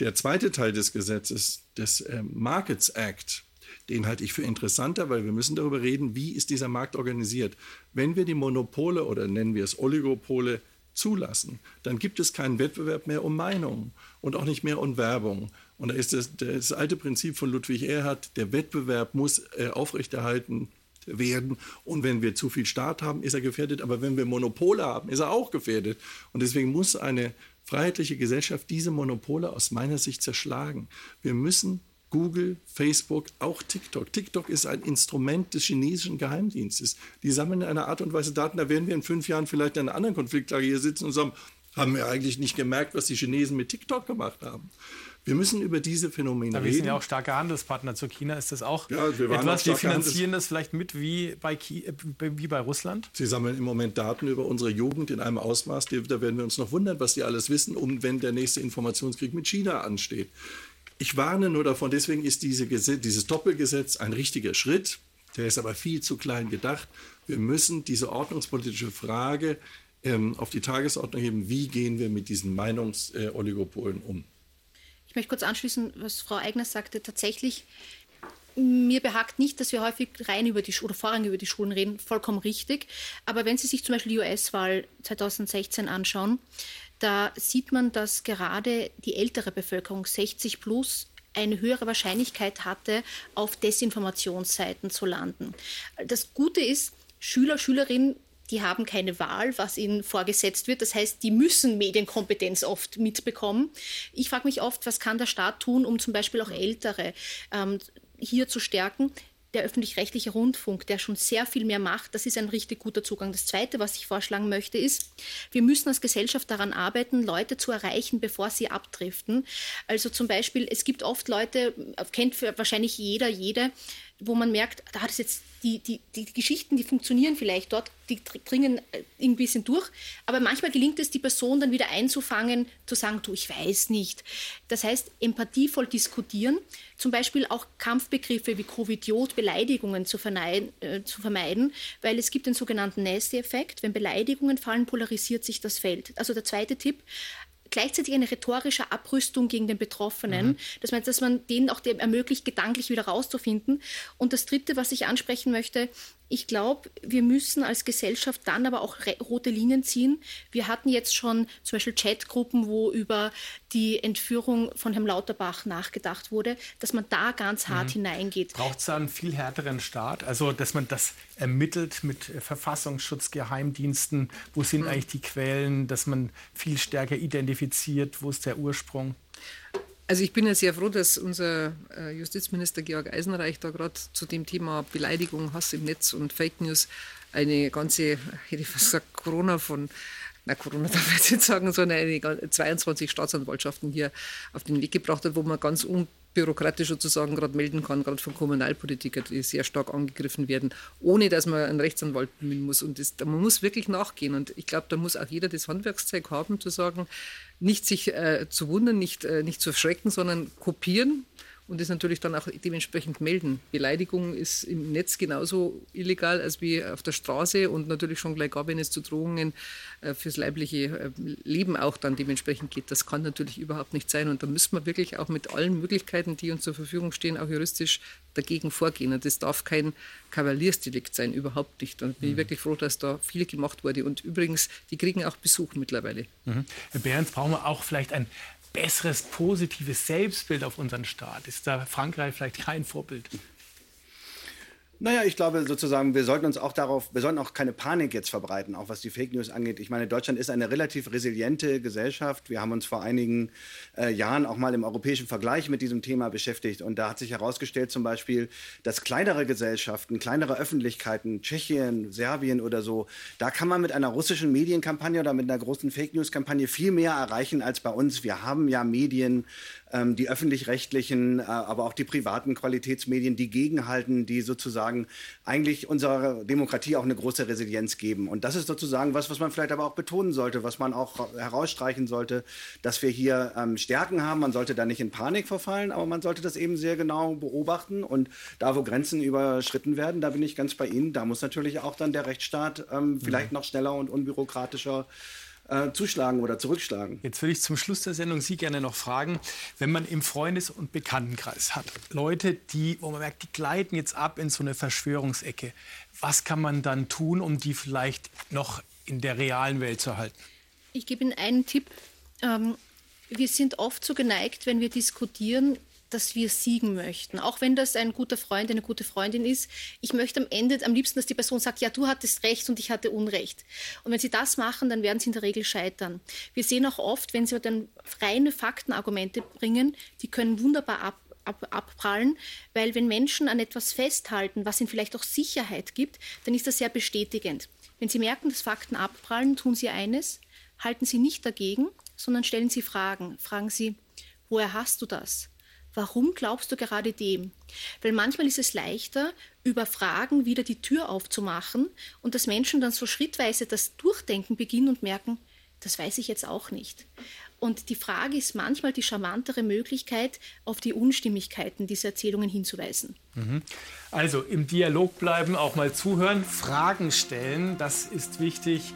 S5: Der zweite Teil des Gesetzes, des äh, Markets Act, den halte ich für interessanter, weil wir müssen darüber reden, wie ist dieser Markt organisiert. Wenn wir die Monopole oder nennen wir es Oligopole zulassen, dann gibt es keinen Wettbewerb mehr um Meinungen und auch nicht mehr um Werbung. Und da ist das, das alte Prinzip von Ludwig Erhard, der Wettbewerb muss äh, aufrechterhalten werden. Und wenn wir zu viel Staat haben, ist er gefährdet. Aber wenn wir Monopole haben, ist er auch gefährdet. Und deswegen muss eine freiheitliche Gesellschaft diese Monopole aus meiner Sicht zerschlagen. Wir müssen Google, Facebook, auch TikTok. TikTok ist ein Instrument des chinesischen Geheimdienstes. Die sammeln in einer Art und Weise Daten, da werden wir in fünf Jahren vielleicht in einer anderen Konfliktlage hier sitzen und sagen, haben wir eigentlich nicht gemerkt, was die Chinesen mit TikTok gemacht haben. Wir müssen über diese Phänomene
S2: Aber
S5: reden.
S2: Wir sind ja auch starke Handelspartner zu China. Ist das auch
S5: ja, wir
S2: etwas? Wir finanzieren das vielleicht mit wie bei, äh, wie bei Russland?
S5: Sie sammeln im Moment Daten über unsere Jugend in einem Ausmaß, da werden wir uns noch wundern, was die alles wissen, um wenn der nächste Informationskrieg mit China ansteht. Ich warne nur davon, deswegen ist diese dieses Doppelgesetz ein richtiger Schritt. Der ist aber viel zu klein gedacht. Wir müssen diese ordnungspolitische Frage ähm, auf die Tagesordnung heben. Wie gehen wir mit diesen Meinungsoligopolen um?
S6: Ich möchte kurz anschließen, was Frau Eigner sagte. Tatsächlich, mir behagt nicht, dass wir häufig rein über die oder vorrangig über die Schulen reden. Vollkommen richtig. Aber wenn Sie sich zum Beispiel die US-Wahl 2016 anschauen, da sieht man, dass gerade die ältere Bevölkerung 60 plus eine höhere Wahrscheinlichkeit hatte, auf Desinformationsseiten zu landen. Das Gute ist, Schüler, Schülerinnen die haben keine Wahl, was ihnen vorgesetzt wird. Das heißt, die müssen Medienkompetenz oft mitbekommen. Ich frage mich oft, was kann der Staat tun, um zum Beispiel auch Ältere ähm, hier zu stärken der öffentlich-rechtliche Rundfunk, der schon sehr viel mehr macht, das ist ein richtig guter Zugang. Das Zweite, was ich vorschlagen möchte, ist, wir müssen als Gesellschaft daran arbeiten, Leute zu erreichen, bevor sie abdriften. Also zum Beispiel, es gibt oft Leute, kennt wahrscheinlich jeder, jede, wo man merkt, da hat es jetzt die, die, die Geschichten, die funktionieren vielleicht dort, die dringen äh, ein bisschen durch, aber manchmal gelingt es, die Person dann wieder einzufangen, zu sagen, du, ich weiß nicht. Das heißt, empathievoll diskutieren, zum Beispiel auch Kampfbegriffe wie Covidiot, Beleidigungen zu, äh, zu vermeiden, weil es gibt den sogenannten Nasty-Effekt. Wenn Beleidigungen fallen, polarisiert sich das Feld. Also der zweite Tipp, gleichzeitig eine rhetorische Abrüstung gegen den Betroffenen, mhm. dass, man, dass man denen auch ermöglicht, gedanklich wieder rauszufinden. Und das Dritte, was ich ansprechen möchte, ich glaube, wir müssen als Gesellschaft dann aber auch rote Linien ziehen. Wir hatten jetzt schon zum Beispiel Chatgruppen, wo über die Entführung von Herrn Lauterbach nachgedacht wurde, dass man da ganz hart mhm. hineingeht.
S2: Braucht es da einen viel härteren Staat? Also, dass man das ermittelt mit Verfassungsschutz, Geheimdiensten? Wo sind mhm. eigentlich die Quellen? Dass man viel stärker identifiziert, wo ist der Ursprung?
S3: Also ich bin ja sehr froh, dass unser äh, Justizminister Georg Eisenreich da gerade zu dem Thema Beleidigung, Hass im Netz und Fake News eine ganze, hätte ich fast gesagt, Corona von, na Corona darf ich jetzt sagen, sondern eine 22 Staatsanwaltschaften hier auf den Weg gebracht hat, wo man ganz unbürokratisch sozusagen gerade melden kann, gerade von Kommunalpolitikern, die sehr stark angegriffen werden, ohne dass man einen Rechtsanwalt bemühen muss. Und das, man muss wirklich nachgehen. Und ich glaube, da muss auch jeder das Handwerkszeug haben, zu sagen, nicht sich äh, zu wundern, nicht, äh, nicht zu erschrecken, sondern kopieren und das natürlich dann auch dementsprechend melden. Beleidigung ist im Netz genauso illegal als wie auf der Straße und natürlich schon gleich gar, wenn es zu Drohungen äh, fürs leibliche äh, Leben auch dann dementsprechend geht. Das kann natürlich überhaupt nicht sein und da müssen wir wirklich auch mit allen Möglichkeiten, die uns zur Verfügung stehen, auch juristisch dagegen vorgehen. Und das darf kein Kavaliersdelikt sein, überhaupt nicht. Und bin ich mhm. wirklich froh, dass da viel gemacht wurde. Und übrigens, die kriegen auch Besuch mittlerweile.
S2: Mhm. Herr Behrens, brauchen wir auch vielleicht ein besseres, positives Selbstbild auf unseren Staat? Ist da Frankreich vielleicht kein Vorbild?
S4: Naja, ich glaube sozusagen, wir sollten uns auch darauf, wir sollten auch keine Panik jetzt verbreiten, auch was die Fake News angeht. Ich meine, Deutschland ist eine relativ resiliente Gesellschaft. Wir haben uns vor einigen äh, Jahren auch mal im europäischen Vergleich mit diesem Thema beschäftigt. Und da hat sich herausgestellt zum Beispiel, dass kleinere Gesellschaften, kleinere Öffentlichkeiten, Tschechien, Serbien oder so, da kann man mit einer russischen Medienkampagne oder mit einer großen Fake News-Kampagne viel mehr erreichen als bei uns. Wir haben ja Medien, ähm, die öffentlich-rechtlichen, äh, aber auch die privaten Qualitätsmedien, die gegenhalten, die sozusagen eigentlich unserer Demokratie auch eine große Resilienz geben. Und das ist sozusagen was, was man vielleicht aber auch betonen sollte, was man auch herausstreichen sollte, dass wir hier ähm, Stärken haben. Man sollte da nicht in Panik verfallen, aber man sollte das eben sehr genau beobachten. Und da, wo Grenzen überschritten werden, da bin ich ganz bei Ihnen. Da muss natürlich auch dann der Rechtsstaat ähm, vielleicht mhm. noch schneller und unbürokratischer äh, zuschlagen oder zurückschlagen.
S2: Jetzt würde ich zum Schluss der Sendung Sie gerne noch fragen, wenn man im Freundes- und Bekanntenkreis hat, Leute, die, wo man merkt, die gleiten jetzt ab in so eine Verschwörungsecke, was kann man dann tun, um die vielleicht noch in der realen Welt zu halten?
S6: Ich gebe Ihnen einen Tipp. Ähm, wir sind oft so geneigt, wenn wir diskutieren, dass wir siegen möchten. Auch wenn das ein guter Freund, eine gute Freundin ist. Ich möchte am Ende am liebsten, dass die Person sagt, ja, du hattest Recht und ich hatte Unrecht. Und wenn sie das machen, dann werden sie in der Regel scheitern. Wir sehen auch oft, wenn sie dann reine Faktenargumente bringen, die können wunderbar ab, ab, abprallen, weil wenn Menschen an etwas festhalten, was ihnen vielleicht auch Sicherheit gibt, dann ist das sehr bestätigend. Wenn sie merken, dass Fakten abprallen, tun sie eines, halten sie nicht dagegen, sondern stellen sie Fragen. Fragen sie, woher hast du das? Warum glaubst du gerade dem? Weil manchmal ist es leichter, über Fragen wieder die Tür aufzumachen und dass Menschen dann so schrittweise das Durchdenken beginnen und merken, das weiß ich jetzt auch nicht. Und die Frage ist manchmal die charmantere Möglichkeit, auf die Unstimmigkeiten dieser Erzählungen hinzuweisen.
S2: Mhm. Also im Dialog bleiben, auch mal zuhören, Fragen stellen, das ist wichtig.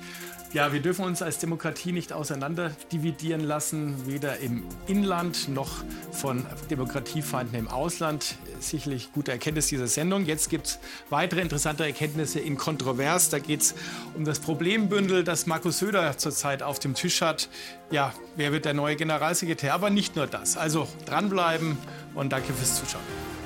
S2: Ja, wir dürfen uns als Demokratie nicht auseinander dividieren lassen, weder im Inland noch von Demokratiefeinden im Ausland. Sicherlich gute Erkenntnis dieser Sendung. Jetzt gibt es weitere interessante Erkenntnisse in Kontrovers. Da geht es um das Problembündel, das Markus Söder zurzeit auf dem Tisch hat. Ja, wer wird der neue Generalsekretär? Aber nicht nur das. Also dranbleiben und danke fürs Zuschauen.